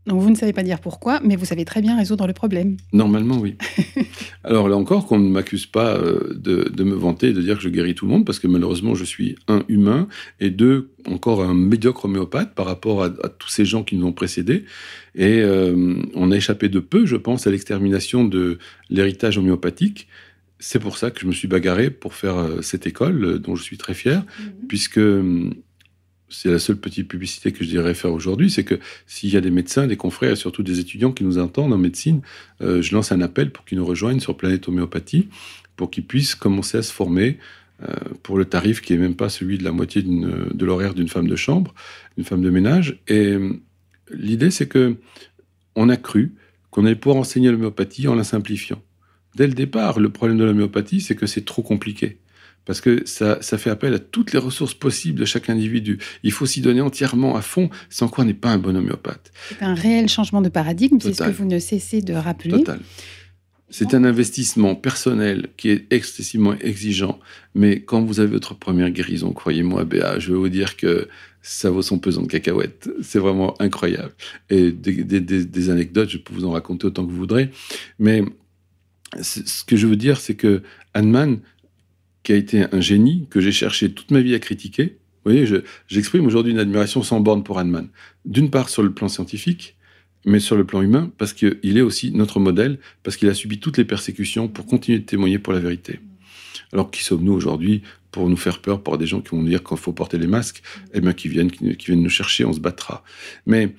Donc vous ne savez pas dire pourquoi, mais vous savez très bien résoudre le problème. Normalement, oui. Alors là encore, qu'on ne m'accuse pas euh, de, me vanter et de dire que je guéris tout le monde, parce que malheureusement, je suis un humain, et deux, encore un médiocre homéopathe par rapport à, tous ces gens qui nous ont précédés. Et euh, on a échappé de peu, je pense, à l'extermination de l'héritage homéopathique. C'est pour ça que je me suis bagarré pour faire euh, cette école, dont je suis très fier, mmh. puisque c'est la seule petite publicité que je dirais faire aujourd'hui, c'est que s'il y a des médecins, des confrères et surtout des étudiants qui nous entendent en médecine, euh, je lance un appel pour qu'ils nous rejoignent sur Planète Homéopathie, pour qu'ils puissent commencer à se former euh, pour le tarif qui est même pas celui de la moitié de l'horaire d'une femme de chambre, d'une femme de ménage. Et euh, l'idée, c'est que on a cru qu'on allait pouvoir enseigner l'homéopathie en la simplifiant. Dès le départ, le problème de l'homéopathie, c'est que c'est trop compliqué parce que ça, fait appel à toutes les ressources possibles de chaque individu. Il faut s'y donner entièrement à fond, sans quoi on n'est pas un bon homéopathe. C'est un réel changement de paradigme, c'est ce que vous ne cessez de rappeler. Total. C'est un investissement personnel qui est excessivement exigeant, mais quand vous avez votre première guérison, croyez-moi, Béa, je vais vous dire que ça vaut son pesant de cacahuètes. C'est vraiment incroyable. Et des, des, anecdotes, je peux vous en raconter autant que vous voudrez, mais ce que je veux dire, c'est que Hahnemann qui a été un génie, que j'ai cherché toute ma vie à critiquer. Vous voyez, j'exprime aujourd'hui une admiration sans borne pour Hahnemann. D'une part sur le plan scientifique, mais sur le plan humain, parce qu'il est aussi notre modèle, parce qu'il a subi toutes les persécutions pour continuer de témoigner pour la vérité. Alors qui sommes-nous aujourd'hui pour nous faire peur par des gens qui vont nous dire qu'il faut porter les masques? Eh bien, qui viennent, qui, viennent nous chercher, on se battra. Mais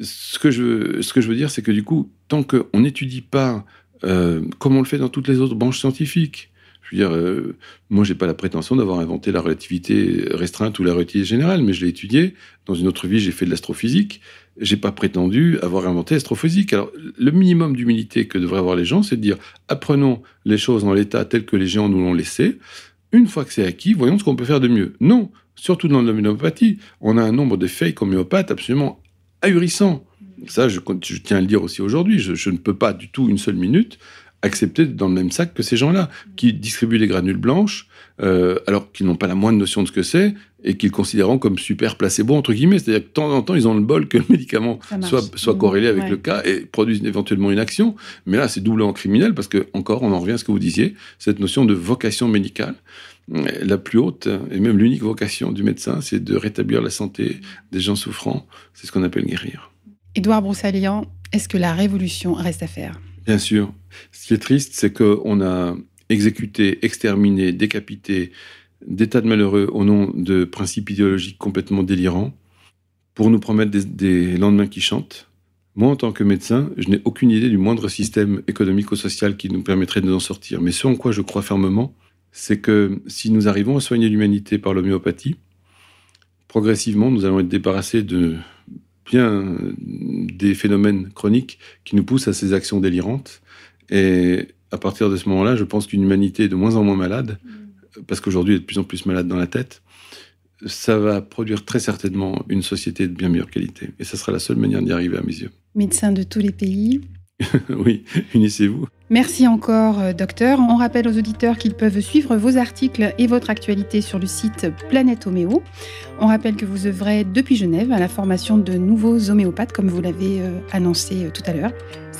ce que je, ce que je veux dire, c'est que du coup, tant qu'on n'étudie pas, euh, comme on le fait dans toutes les autres branches scientifiques, je veux dire, euh, moi, j'ai pas la prétention d'avoir inventé la relativité restreinte ou la relativité générale, mais je l'ai étudié. Dans une autre vie, j'ai fait de l'astrophysique. J'ai pas prétendu avoir inventé l'astrophysique. Alors, le minimum d'humilité que devraient avoir les gens, c'est de dire apprenons les choses en l'état tel que les géants nous l'ont laissé. Une fois que c'est acquis, voyons ce qu'on peut faire de mieux. Non, surtout dans l'homéopathie, on a un nombre de fake homéopathes absolument ahurissant. Ça, je, tiens à le dire aussi aujourd'hui. je, ne peux pas du tout une seule minute accepter dans le même sac que ces gens-là, qui distribuent des granules blanches, euh, alors qu'ils n'ont pas la moindre notion de ce que c'est, et qu'ils considèrent comme super placebo, entre guillemets. C'est-à-dire que de temps en temps, ils ont le bol que le médicament soit, soit corrélé avec le cas et produise éventuellement une action. Mais là, c'est doublement criminel, parce que, encore, on en revient à ce que vous disiez, cette notion de vocation médicale. La plus haute, et même l'unique vocation du médecin, c'est de rétablir la santé des gens souffrants. C'est ce qu'on appelle guérir. Édouard Broussalian, est-ce que la révolution reste à faire? Bien sûr. Ce qui est triste, c'est qu'on a exécuté, exterminé, décapité des tas de malheureux au nom de principes idéologiques complètement délirants pour nous promettre des, lendemains qui chantent. Moi, en tant que médecin, je n'ai aucune idée du moindre système économico-social qui nous permettrait de nous en sortir. Mais ce en quoi je crois fermement, c'est que si nous arrivons à soigner l'humanité par l'homéopathie, progressivement, nous allons être débarrassés de bien des phénomènes chroniques qui nous poussent à ces actions délirantes. Et à partir de ce moment-là, je pense qu'une humanité est de moins en moins malade, mm. parce qu'aujourd'hui, elle est de plus en plus malade dans la tête. Ça va produire très certainement une société de bien meilleure qualité. Et ça sera la seule manière d'y arriver à mes yeux. Médecins de tous les pays, oui, unissez-vous. Merci encore, euh, docteur. On rappelle aux auditeurs qu'ils peuvent suivre vos articles et votre actualité sur le site Planète Homéo. On rappelle que vous œuvrez depuis Genève à la formation de nouveaux homéopathes, comme vous l'avez euh, annoncé euh, tout à l'heure.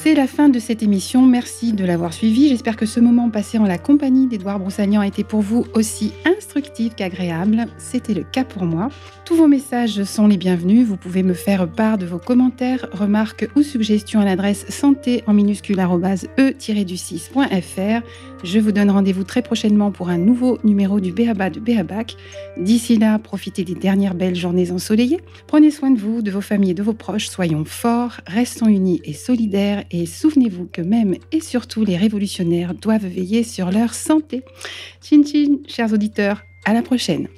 C'est la fin de cette émission. Merci de l'avoir suivi. J'espère que ce moment passé en la compagnie d'Edouard Broussagnan a été pour vous aussi instructif qu'agréable. C'était le cas pour moi. Tous vos messages sont les bienvenus. Vous pouvez me faire part de vos commentaires, remarques ou suggestions à l'adresse santé en minuscule e-du6.fr. Je vous donne rendez-vous très prochainement pour un nouveau numéro du Béaba de Béabac. D'ici là, profitez des dernières belles journées ensoleillées. Prenez soin de vous, de vos familles et de vos proches. Soyons forts, restons unis et solidaires. Et souvenez-vous que même et surtout les révolutionnaires doivent veiller sur leur santé. Chin chin, chers auditeurs, à la prochaine.